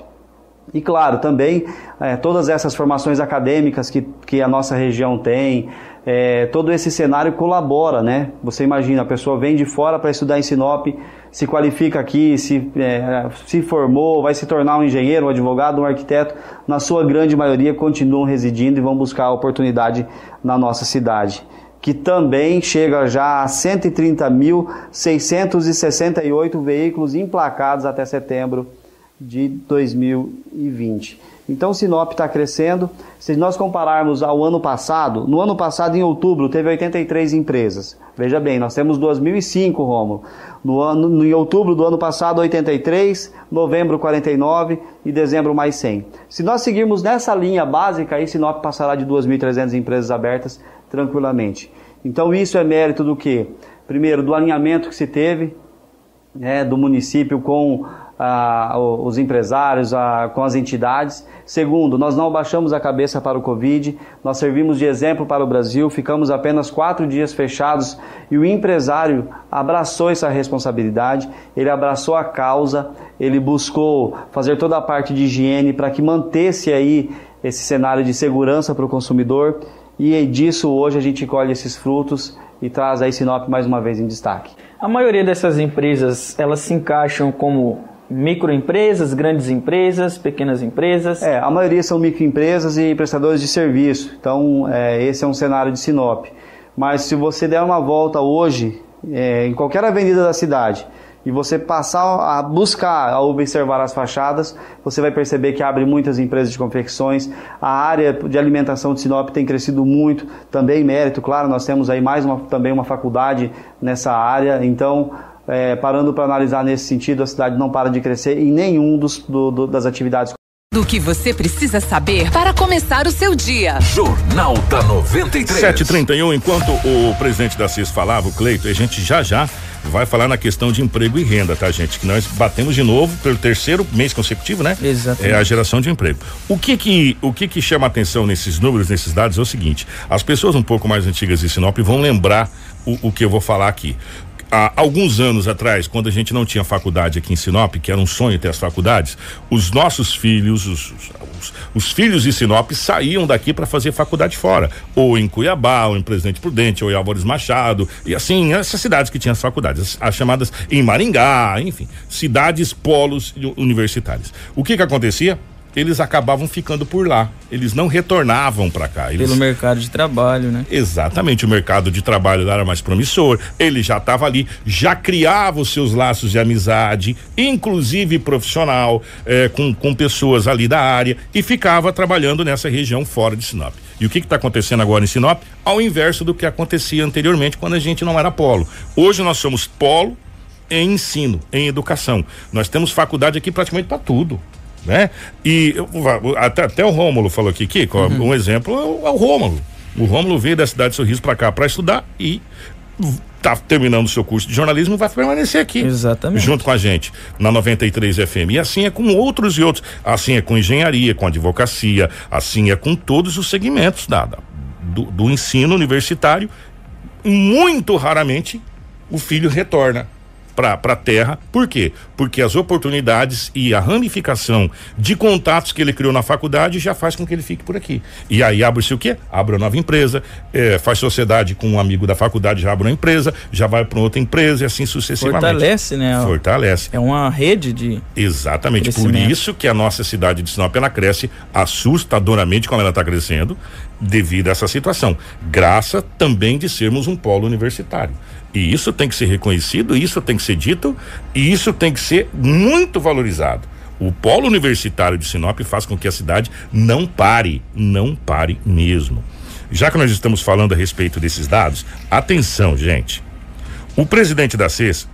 E claro, também é, todas essas formações acadêmicas que, que a nossa região tem, é, todo esse cenário colabora, né? Você imagina, a pessoa vem de fora para estudar em Sinop, se qualifica aqui, se, é, se formou, vai se tornar um engenheiro, um advogado, um arquiteto, na sua grande maioria continuam residindo e vão buscar a oportunidade na nossa cidade que também chega já a 130.668 veículos emplacados até setembro de 2020. Então Sinop está crescendo. Se nós compararmos ao ano passado, no ano passado, em outubro, teve 83 empresas. Veja bem, nós temos 2005, Romulo. No ano, no, em outubro do ano passado, 83, novembro 49 e dezembro mais 100. Se nós seguirmos nessa linha básica, aí Sinop passará de 2.300 empresas abertas tranquilamente. Então isso é mérito do que? Primeiro, do alinhamento que se teve né, do município com ah, os empresários, ah, com as entidades. Segundo, nós não abaixamos a cabeça para o Covid, nós servimos de exemplo para o Brasil, ficamos apenas quatro dias fechados e o empresário abraçou essa responsabilidade, ele abraçou a causa, ele buscou fazer toda a parte de higiene para que mantesse aí esse cenário de segurança para o consumidor e disso hoje a gente colhe esses frutos e traz aí Sinop mais uma vez em destaque. A maioria dessas empresas, elas se encaixam como microempresas, grandes empresas, pequenas empresas? É, a maioria são microempresas e prestadores de serviço. Então, é, esse é um cenário de Sinop. Mas se você der uma volta hoje, é, em qualquer avenida da cidade, e você passar a buscar, a observar as fachadas, você vai perceber que abre muitas empresas de confecções. A área de alimentação de Sinop tem crescido muito, também mérito, claro, nós temos aí mais uma, também uma faculdade nessa área, então é, parando para analisar nesse sentido, a cidade não para de crescer em nenhum dos, do, do, das atividades. Do que você precisa saber para começar o seu dia. Jornal da 93. 731, enquanto o presidente da CIS falava, o Cleito, a gente já já vai falar na questão de emprego e renda, tá, gente? Que nós batemos de novo pelo terceiro mês consecutivo, né? Exatamente. É a geração de emprego. O que que, o que que chama atenção nesses números, nesses dados é o seguinte: as pessoas um pouco mais antigas de Sinop vão lembrar o, o que eu vou falar aqui há alguns anos atrás, quando a gente não tinha faculdade aqui em Sinop, que era um sonho ter as faculdades, os nossos filhos, os, os, os filhos de Sinop saíam daqui para fazer faculdade fora, ou em Cuiabá, ou em Presidente Prudente, ou em Álvares Machado, e assim, essas cidades que tinham as faculdades, as, as chamadas em Maringá, enfim, cidades polos universitários. O que que acontecia? Eles acabavam ficando por lá. Eles não retornavam para cá. Eles... Pelo mercado de trabalho, né? Exatamente, o mercado de trabalho era mais promissor. Ele já estava ali, já criava os seus laços de amizade, inclusive profissional, eh, com, com pessoas ali da área e ficava trabalhando nessa região fora de Sinop. E o que está acontecendo agora em Sinop? Ao inverso do que acontecia anteriormente quando a gente não era polo. Hoje nós somos polo em ensino, em educação. Nós temos faculdade aqui praticamente para tudo né? E até, até o Rômulo falou aqui, Kiko, uhum. um exemplo é o, é Rômulo. O Rômulo veio da cidade de Sorriso para cá para estudar e tá terminando o seu curso de jornalismo vai permanecer aqui. Exatamente. Junto com a gente, na 93 FM. E assim é com outros e outros. Assim é com engenharia, com advocacia, assim é com todos os segmentos da, da do, do ensino universitário. Muito raramente o filho retorna para a terra. Por quê? Porque as oportunidades e a ramificação de contatos que ele criou na faculdade já faz com que ele fique por aqui. E aí abre-se o quê? Abre uma nova empresa, é, faz sociedade com um amigo da faculdade, já abre uma empresa, já vai para outra empresa e assim sucessivamente. Fortalece, né? Fortalece. É uma rede de. Exatamente. Por isso que a nossa cidade de Sinop ela cresce assustadoramente como ela está crescendo devido a essa situação. Graça também de sermos um polo universitário. E isso tem que ser reconhecido, isso tem que ser dito e isso tem que ser muito valorizado. O polo universitário de Sinop faz com que a cidade não pare, não pare mesmo. Já que nós estamos falando a respeito desses dados, atenção, gente. O presidente da CES,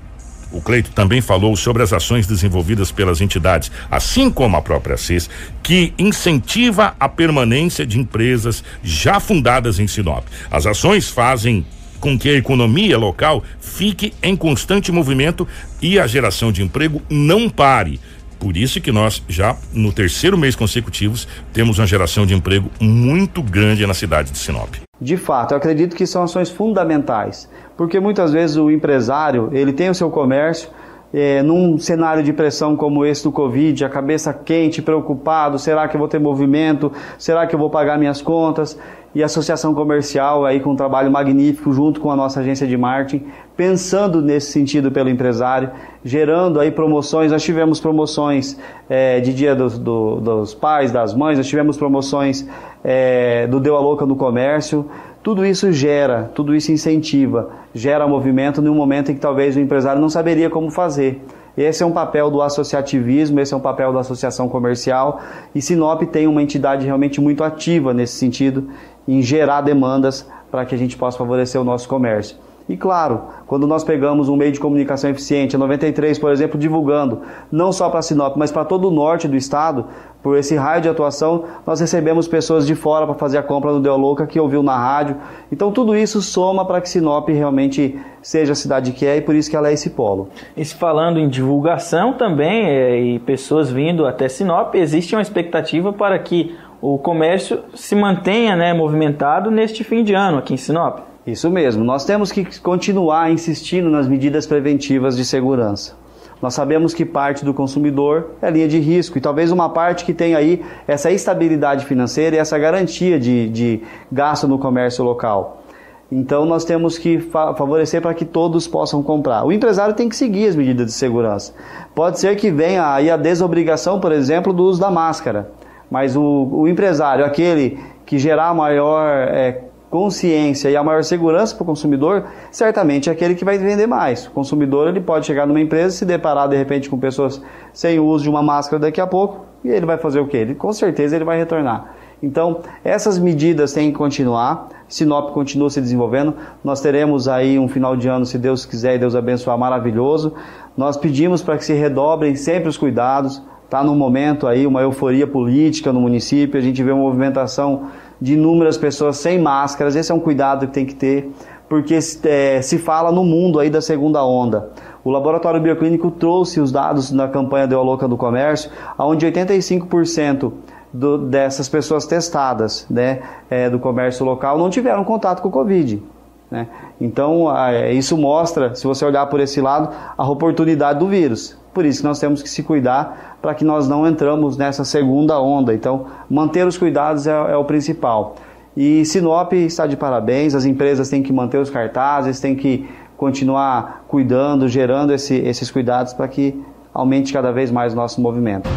o Cleito também falou sobre as ações desenvolvidas pelas entidades, assim como a própria CES, que incentiva a permanência de empresas já fundadas em Sinop. As ações fazem com que a economia local fique em constante movimento e a geração de emprego não pare. Por isso que nós já no terceiro mês consecutivos temos uma geração de emprego muito grande na cidade de Sinop. De fato, eu acredito que são ações fundamentais, porque muitas vezes o empresário ele tem o seu comércio é, num cenário de pressão como esse do Covid, a cabeça quente, preocupado, será que eu vou ter movimento? Será que eu vou pagar minhas contas? E associação comercial aí com um trabalho magnífico junto com a nossa agência de marketing, pensando nesse sentido pelo empresário, gerando aí promoções. Nós tivemos promoções é, de Dia dos, do, dos Pais, das Mães, nós tivemos promoções é, do Deu a Louca no Comércio. Tudo isso gera, tudo isso incentiva, gera movimento num momento em que talvez o empresário não saberia como fazer. Esse é um papel do associativismo, esse é um papel da associação comercial e Sinop tem uma entidade realmente muito ativa nesse sentido, em gerar demandas para que a gente possa favorecer o nosso comércio. E claro, quando nós pegamos um meio de comunicação eficiente, a 93, por exemplo, divulgando não só para Sinop, mas para todo o norte do estado, por esse raio de atuação, nós recebemos pessoas de fora para fazer a compra no Deu Louca que ouviu na rádio. Então tudo isso soma para que Sinop realmente seja a cidade que é e por isso que ela é esse polo. E se falando em divulgação também é, e pessoas vindo até Sinop, existe uma expectativa para que o comércio se mantenha né, movimentado neste fim de ano aqui em Sinop. Isso mesmo, nós temos que continuar insistindo nas medidas preventivas de segurança. Nós sabemos que parte do consumidor é linha de risco e talvez uma parte que tem aí essa estabilidade financeira e essa garantia de, de gasto no comércio local. Então nós temos que fa favorecer para que todos possam comprar. O empresário tem que seguir as medidas de segurança. Pode ser que venha aí a desobrigação, por exemplo, do uso da máscara. Mas o, o empresário, aquele que gerar maior é, consciência e a maior segurança para o consumidor, certamente é aquele que vai vender mais. O consumidor ele pode chegar numa empresa e se deparar de repente com pessoas sem o uso de uma máscara daqui a pouco, e ele vai fazer o quê? Ele, com certeza ele vai retornar. Então, essas medidas têm que continuar. Sinop continua se desenvolvendo. Nós teremos aí um final de ano, se Deus quiser e Deus abençoar, maravilhoso. Nós pedimos para que se redobrem sempre os cuidados. Está no momento aí uma euforia política no município. A gente vê uma movimentação de inúmeras pessoas sem máscaras. Esse é um cuidado que tem que ter, porque é, se fala no mundo aí da segunda onda. O laboratório bioclínico trouxe os dados na campanha Deu a Louca do Comércio, onde 85% do, dessas pessoas testadas né, é, do comércio local não tiveram contato com o Covid. Né? Então, é, isso mostra, se você olhar por esse lado, a oportunidade do vírus. Por isso que nós temos que se cuidar para que nós não entramos nessa segunda onda. Então, manter os cuidados é, é o principal. E Sinop está de parabéns, as empresas têm que manter os cartazes, têm que continuar cuidando, gerando esse, esses cuidados para que aumente cada vez mais o nosso movimento.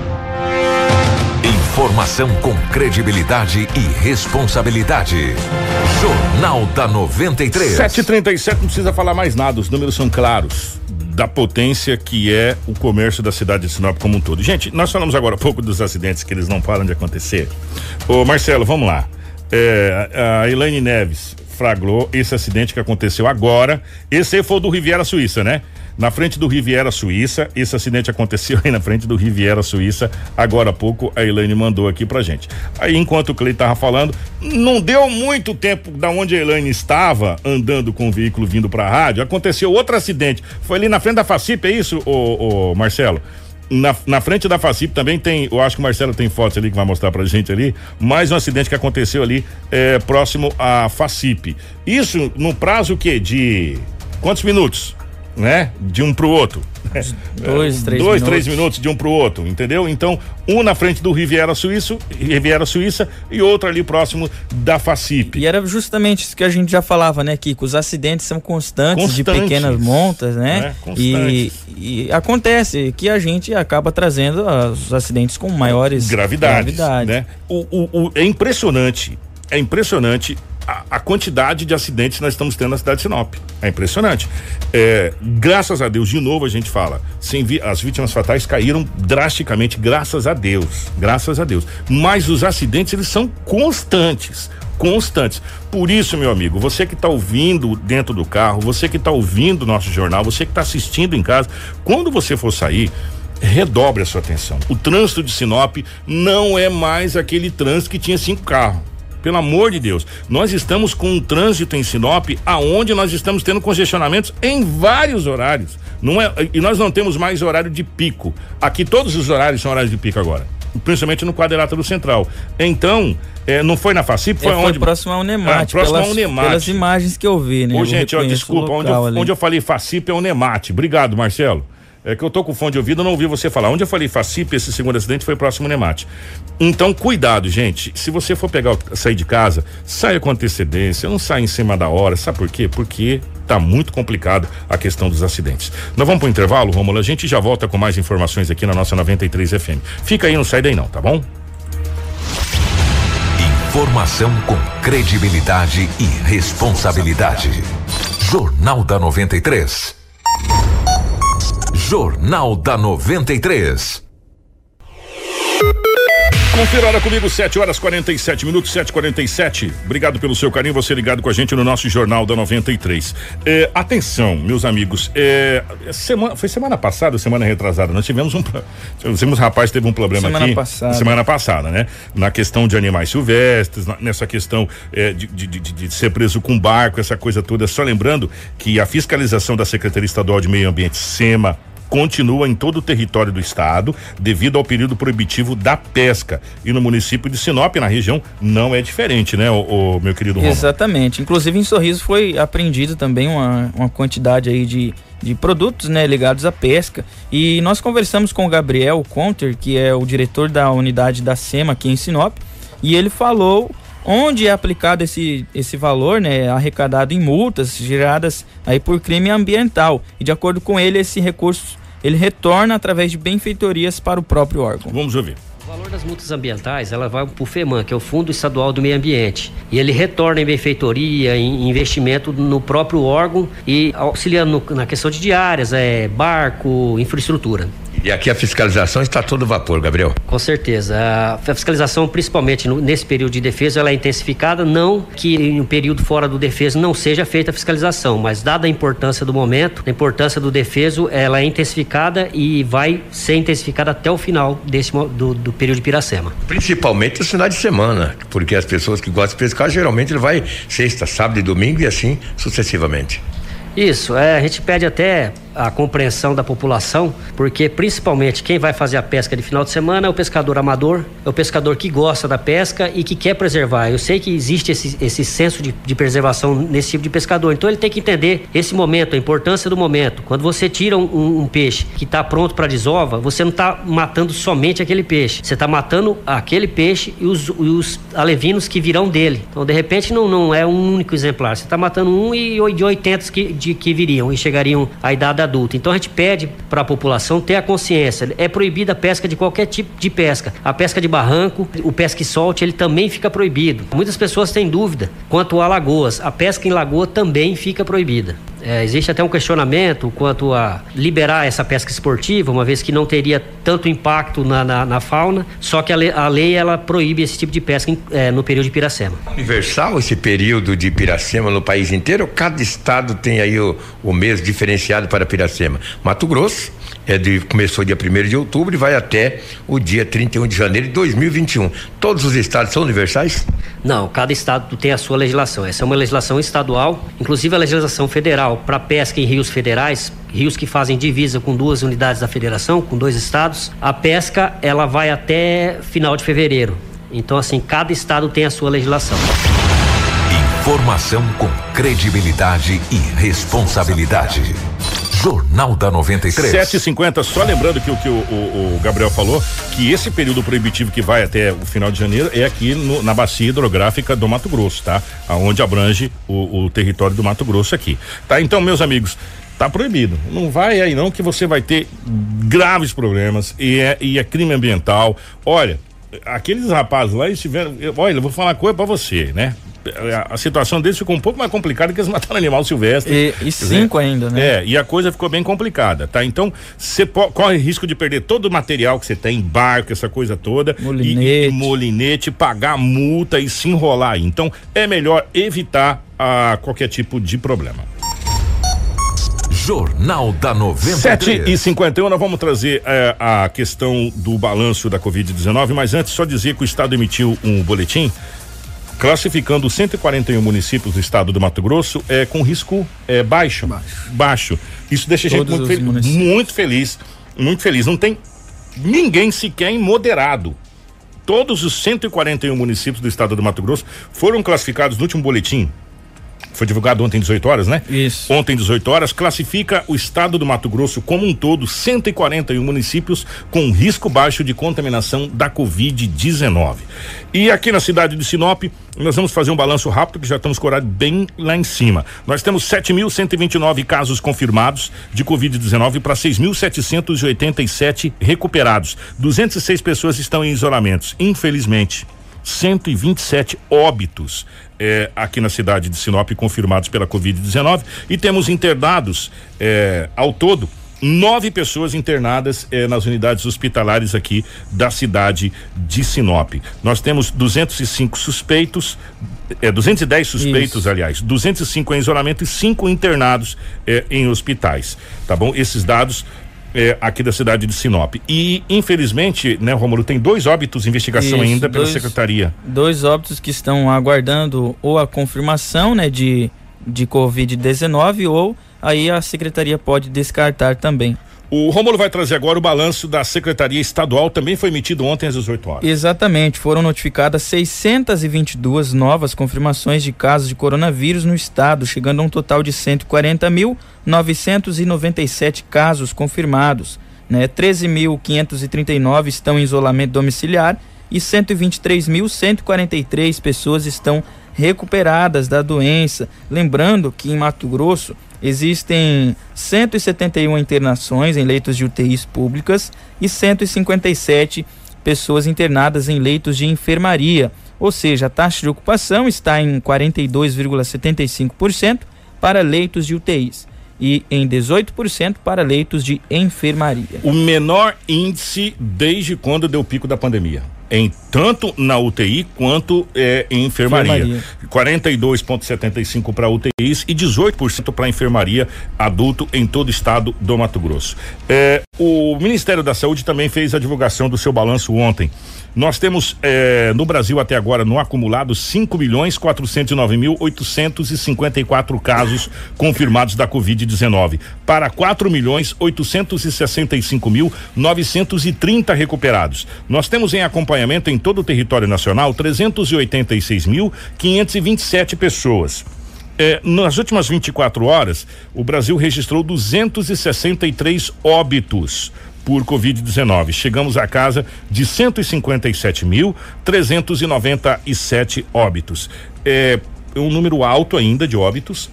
Informação com credibilidade e responsabilidade. Jornal da 93. 737 não precisa falar mais nada, os números são claros da potência que é o comércio da cidade de Sinop como um todo. Gente, nós falamos agora pouco dos acidentes que eles não param de acontecer. Ô Marcelo, vamos lá. É, a Elaine Neves flagrou esse acidente que aconteceu agora. Esse foi do Riviera Suíça, né? Na frente do Riviera Suíça. Esse acidente aconteceu aí na frente do Riviera Suíça. Agora há pouco a Elaine mandou aqui pra gente. Aí enquanto o Clay tava falando, não deu muito tempo da onde a Elaine estava andando com o veículo vindo pra rádio, aconteceu outro acidente. Foi ali na frente da Facip, é isso, ô, ô Marcelo? Na, na, frente da Facip também tem, eu acho que o Marcelo tem fotos ali que vai mostrar pra gente ali, mais um acidente que aconteceu ali é, próximo à Facip. Isso no prazo que de quantos minutos? Né? De um pro outro. Dois, três Dois, minutos. três minutos de um pro outro, entendeu? Então, um na frente do Riviera Suíço, Riviera Suíça e outro ali próximo da Facip. E era justamente isso que a gente já falava, né, Kiko? Os acidentes são constantes, constantes de pequenas montas, né? É, e, e, acontece que a gente acaba trazendo os acidentes com maiores gravidades, gravidades. né? O, o, o, é impressionante, é impressionante a, quantidade de acidentes que nós estamos tendo na cidade de Sinop. É impressionante. É, graças a Deus, de novo a gente fala, sem as vítimas fatais caíram drasticamente, graças a Deus. Graças a Deus. Mas os acidentes, eles são constantes constantes. Por isso, meu amigo, você que está ouvindo dentro do carro, você que está ouvindo o nosso jornal, você que está assistindo em casa, quando você for sair, redobre a sua atenção. O trânsito de Sinop não é mais aquele trânsito que tinha cinco carros pelo amor de Deus. Nós estamos com um trânsito em Sinop aonde nós estamos tendo congestionamentos em vários horários. Não é, e nós não temos mais horário de pico. Aqui todos os horários são horários de pico agora principalmente no quadrilátero central. Então, é, não foi na FACIP, foi, é, foi onde? próximo ao Nemate. Ah, próximo pelas, ao Nemate. Pelas imagens que eu vi, né? Ô, gente, ó, desculpa, onde eu, onde eu, falei FACIP é o Nemate. Obrigado, Marcelo. É que eu tô com fone de ouvido, não ouvi você falar. Onde eu falei FACIP, esse segundo acidente foi próximo Nemate. Então, cuidado, gente. Se você for pegar, sair de casa, saia com antecedência, não saia em cima da hora. Sabe por quê? Porque tá muito complicado a questão dos acidentes. Nós vamos pro intervalo, Romulo. A gente já volta com mais informações aqui na nossa 93 FM. Fica aí, não sai daí não, tá bom? Informação com credibilidade e responsabilidade. Jornal da 93. Jornal da 93. Confira hora comigo, 7 horas 47 minutos, 7h47. Obrigado pelo seu carinho, você ligado com a gente no nosso Jornal da 93. É, atenção, meus amigos. É, semana, foi semana passada, semana retrasada. Nós tivemos um. Tivemos um rapaz teve um problema semana aqui. Passada. Semana passada, né? Na questão de animais silvestres, na, nessa questão é, de, de, de, de, ser preso com barco, essa coisa toda. Só lembrando que a fiscalização da Secretaria Estadual de Meio Ambiente, SEMA, continua em todo o território do estado, devido ao período proibitivo da pesca. E no município de Sinop, na região, não é diferente, né, o, o meu querido Roma? Exatamente. Inclusive em Sorriso foi apreendido também uma, uma quantidade aí de, de produtos, né, ligados à pesca. E nós conversamos com o Gabriel Conter, que é o diretor da unidade da SEMA aqui em Sinop, e ele falou onde é aplicado esse, esse valor, né, arrecadado em multas geradas aí por crime ambiental. E de acordo com ele, esse recurso ele retorna através de benfeitorias para o próprio órgão. Vamos ouvir. O valor das multas ambientais, ela vai para o FEMAN, que é o Fundo Estadual do Meio Ambiente. E ele retorna em benfeitoria, em investimento no próprio órgão e auxiliando na questão de diárias, é, barco, infraestrutura. E aqui a fiscalização está todo vapor, Gabriel. Com certeza. A fiscalização, principalmente nesse período de defesa, ela é intensificada. Não que em um período fora do defeso não seja feita a fiscalização, mas dada a importância do momento, a importância do defeso, ela é intensificada e vai ser intensificada até o final desse, do, do período de Piracema. Principalmente os finais de semana, porque as pessoas que gostam de pescar, geralmente ele vai sexta, sábado e domingo e assim sucessivamente. Isso, é, a gente pede até a compreensão da população, porque principalmente quem vai fazer a pesca de final de semana é o pescador amador, é o pescador que gosta da pesca e que quer preservar. Eu sei que existe esse, esse senso de, de preservação nesse tipo de pescador, então ele tem que entender esse momento, a importância do momento. Quando você tira um, um peixe que está pronto para desova, você não está matando somente aquele peixe, você está matando aquele peixe e os, os alevinos que virão dele. Então, de repente, não, não é um único exemplar, você está matando um e de 80 que, de, que viriam e chegariam à idade adulta. Então a gente pede para a população ter a consciência. É proibida a pesca de qualquer tipo de pesca. A pesca de barranco, o pesca e solte, ele também fica proibido. Muitas pessoas têm dúvida quanto a lagoas. A pesca em lagoa também fica proibida. É, existe até um questionamento quanto a liberar essa pesca esportiva, uma vez que não teria tanto impacto na, na, na fauna, só que a lei, a lei, ela proíbe esse tipo de pesca em, é, no período de Piracema. Universal esse período de Piracema no país inteiro? Cada estado tem aí o, o mês diferenciado para Piracema. Mato Grosso é de, começou dia 1 de outubro e vai até o dia 31 de janeiro de 2021. Todos os estados são universais? Não, cada estado tem a sua legislação. Essa é uma legislação estadual, inclusive a legislação federal para pesca em rios federais, rios que fazem divisa com duas unidades da federação, com dois estados. A pesca ela vai até final de fevereiro. Então assim, cada estado tem a sua legislação. Informação com credibilidade e responsabilidade. Jornal da 93. 750, só lembrando que o que o, o, o, Gabriel falou, que esse período proibitivo que vai até o final de janeiro é aqui no, na bacia hidrográfica do Mato Grosso, tá? Aonde abrange o, o território do Mato Grosso aqui. Tá? Então, meus amigos, tá proibido. Não vai aí não que você vai ter graves problemas e é, e é crime ambiental. Olha, aqueles rapazes lá estiveram. Olha, eu vou falar uma coisa pra você, né? A situação deles ficou um pouco mais complicada que eles mataram animal silvestre. E, e cinco ainda, né? É, e a coisa ficou bem complicada, tá? Então, você corre risco de perder todo o material que você tem, barco, essa coisa toda. Molinete. E, e molinete, pagar multa e se enrolar aí. Então, é melhor evitar a, qualquer tipo de problema. Jornal da 93. 7 e 51 nós vamos trazer é, a questão do balanço da Covid-19, mas antes só dizer que o Estado emitiu um boletim classificando 141 municípios do estado do Mato Grosso é, com risco é, baixo, baixo. Baixo. Isso deixa a gente muito, fel muito feliz. Muito feliz. Não tem ninguém sequer em moderado. Todos os 141 municípios do estado do Mato Grosso foram classificados no último boletim foi divulgado ontem 18 horas, né? Isso. Ontem 18 horas classifica o estado do Mato Grosso como um todo 141 municípios com risco baixo de contaminação da COVID-19. E aqui na cidade de Sinop, nós vamos fazer um balanço rápido que já estamos com bem lá em cima. Nós temos 7.129 casos confirmados de COVID-19 para 6.787 recuperados. 206 pessoas estão em isolamentos. Infelizmente, 127 óbitos é, aqui na cidade de Sinop confirmados pela Covid-19 e temos internados é, ao todo nove pessoas internadas eh, nas unidades hospitalares aqui da cidade de Sinop. Nós temos 205 suspeitos, é, 210 suspeitos, Isso. aliás, 205 em isolamento e cinco internados eh, em hospitais. Tá bom? Esses dados é, aqui da cidade de Sinop. E, infelizmente, né, Romulo, tem dois óbitos em investigação Isso, ainda pela dois, secretaria. Dois óbitos que estão aguardando ou a confirmação, né, de, de Covid-19 ou aí a secretaria pode descartar também. O Romulo vai trazer agora o balanço da Secretaria Estadual, também foi emitido ontem às 18 horas. Exatamente, foram notificadas 622 novas confirmações de casos de coronavírus no estado, chegando a um total de 140.997 casos confirmados. Né? 13.539 estão em isolamento domiciliar e 123.143 pessoas estão recuperadas da doença. Lembrando que em Mato Grosso existem 171 internações em leitos de UTIs públicas e 157 pessoas internadas em leitos de enfermaria. Ou seja, a taxa de ocupação está em 42,75% para leitos de UTIs e em 18% para leitos de enfermaria. O menor índice desde quando deu o pico da pandemia em tanto na UTI quanto é, em enfermaria. enfermaria. 42,75 para UTIs e 18% para enfermaria adulto em todo o estado do Mato Grosso. É, o Ministério da Saúde também fez a divulgação do seu balanço ontem. Nós temos eh, no Brasil até agora, no acumulado, 5 milhões 409 mil 854 casos confirmados da Covid-19, para 4 milhões 865 mil 930 recuperados. Nós temos em acompanhamento em todo o território nacional 386 mil 527 pessoas. É, nas últimas 24 horas, o Brasil registrou 263 óbitos por Covid-19. Chegamos à casa de 157.397 óbitos. É um número alto ainda de óbitos,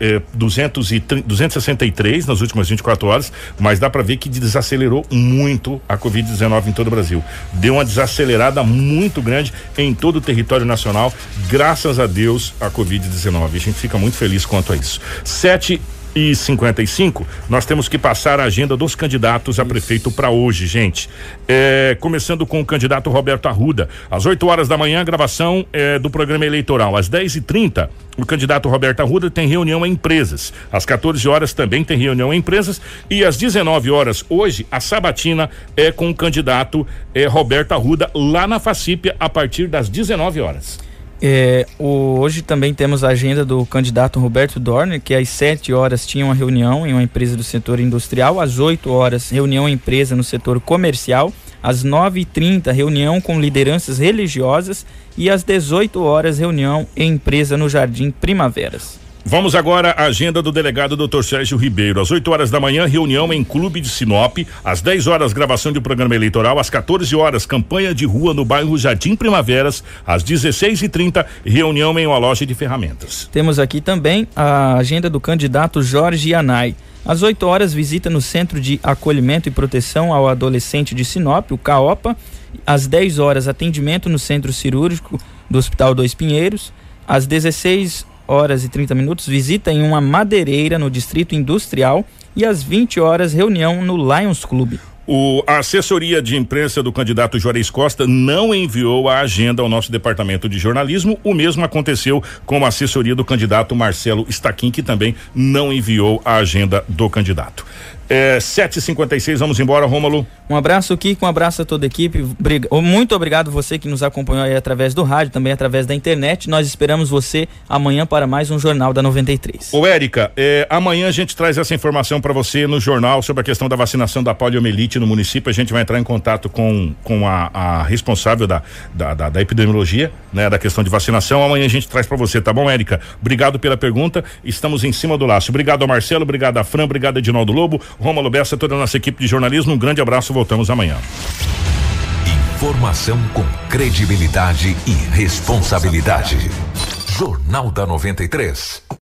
é, 200 e 263 nas últimas 24 horas, mas dá para ver que desacelerou muito a Covid-19 em todo o Brasil. Deu uma desacelerada muito grande em todo o território nacional, graças a Deus, a Covid-19. A gente fica muito feliz quanto a isso. 7 e 55, nós temos que passar a agenda dos candidatos a prefeito para hoje, gente. É, começando com o candidato Roberto Arruda. Às 8 horas da manhã, gravação é, do programa eleitoral. Às 10 e 30 o candidato Roberto Arruda tem reunião em empresas. Às 14 horas também tem reunião em empresas. E às 19 horas, hoje, a sabatina é com o candidato é, Roberto Arruda lá na Facípia a partir das 19 horas. É, o, hoje também temos a agenda do candidato Roberto Dorner, que às 7 horas tinha uma reunião em uma empresa do setor industrial, às 8 horas, reunião em empresa no setor comercial, às 9h30, reunião com lideranças religiosas e às 18 horas, reunião em empresa no Jardim Primaveras. Vamos agora à agenda do delegado Dr. Sérgio Ribeiro. Às 8 horas da manhã, reunião em Clube de Sinop. Às 10 horas, gravação de programa eleitoral. Às 14 horas, campanha de rua no bairro Jardim Primaveras. Às 16h30, reunião em uma loja de ferramentas. Temos aqui também a agenda do candidato Jorge Anai. Às 8 horas, visita no Centro de Acolhimento e Proteção ao Adolescente de Sinop, o CAOPA. Às 10 horas, atendimento no Centro Cirúrgico do Hospital Dois Pinheiros. Às 16 horas e 30 minutos, visita em uma madeireira no Distrito Industrial e às 20 horas, reunião no Lions Club. O, a assessoria de imprensa do candidato Juarez Costa não enviou a agenda ao nosso departamento de jornalismo. O mesmo aconteceu com a assessoria do candidato Marcelo Staquim, que também não enviou a agenda do candidato. É, 7h56, vamos embora, Rômulo. Um abraço, Kiko, um abraço a toda a equipe. Muito obrigado você que nos acompanhou aí através do rádio, também através da internet. Nós esperamos você amanhã para mais um Jornal da 93. Ô, Érica, é, amanhã a gente traz essa informação para você no jornal sobre a questão da vacinação da poliomielite no município. A gente vai entrar em contato com, com a, a responsável da, da, da, da, epidemiologia, né, da questão de vacinação. Amanhã a gente traz para você, tá bom, Érica? Obrigado pela pergunta. Estamos em cima do laço. Obrigado ao Marcelo, obrigado a Fran, obrigado a Edinaldo Lobo. Romulo Bessa, toda a nossa equipe de jornalismo. Um grande abraço, voltamos amanhã. Informação com credibilidade e responsabilidade. Jornal da 93.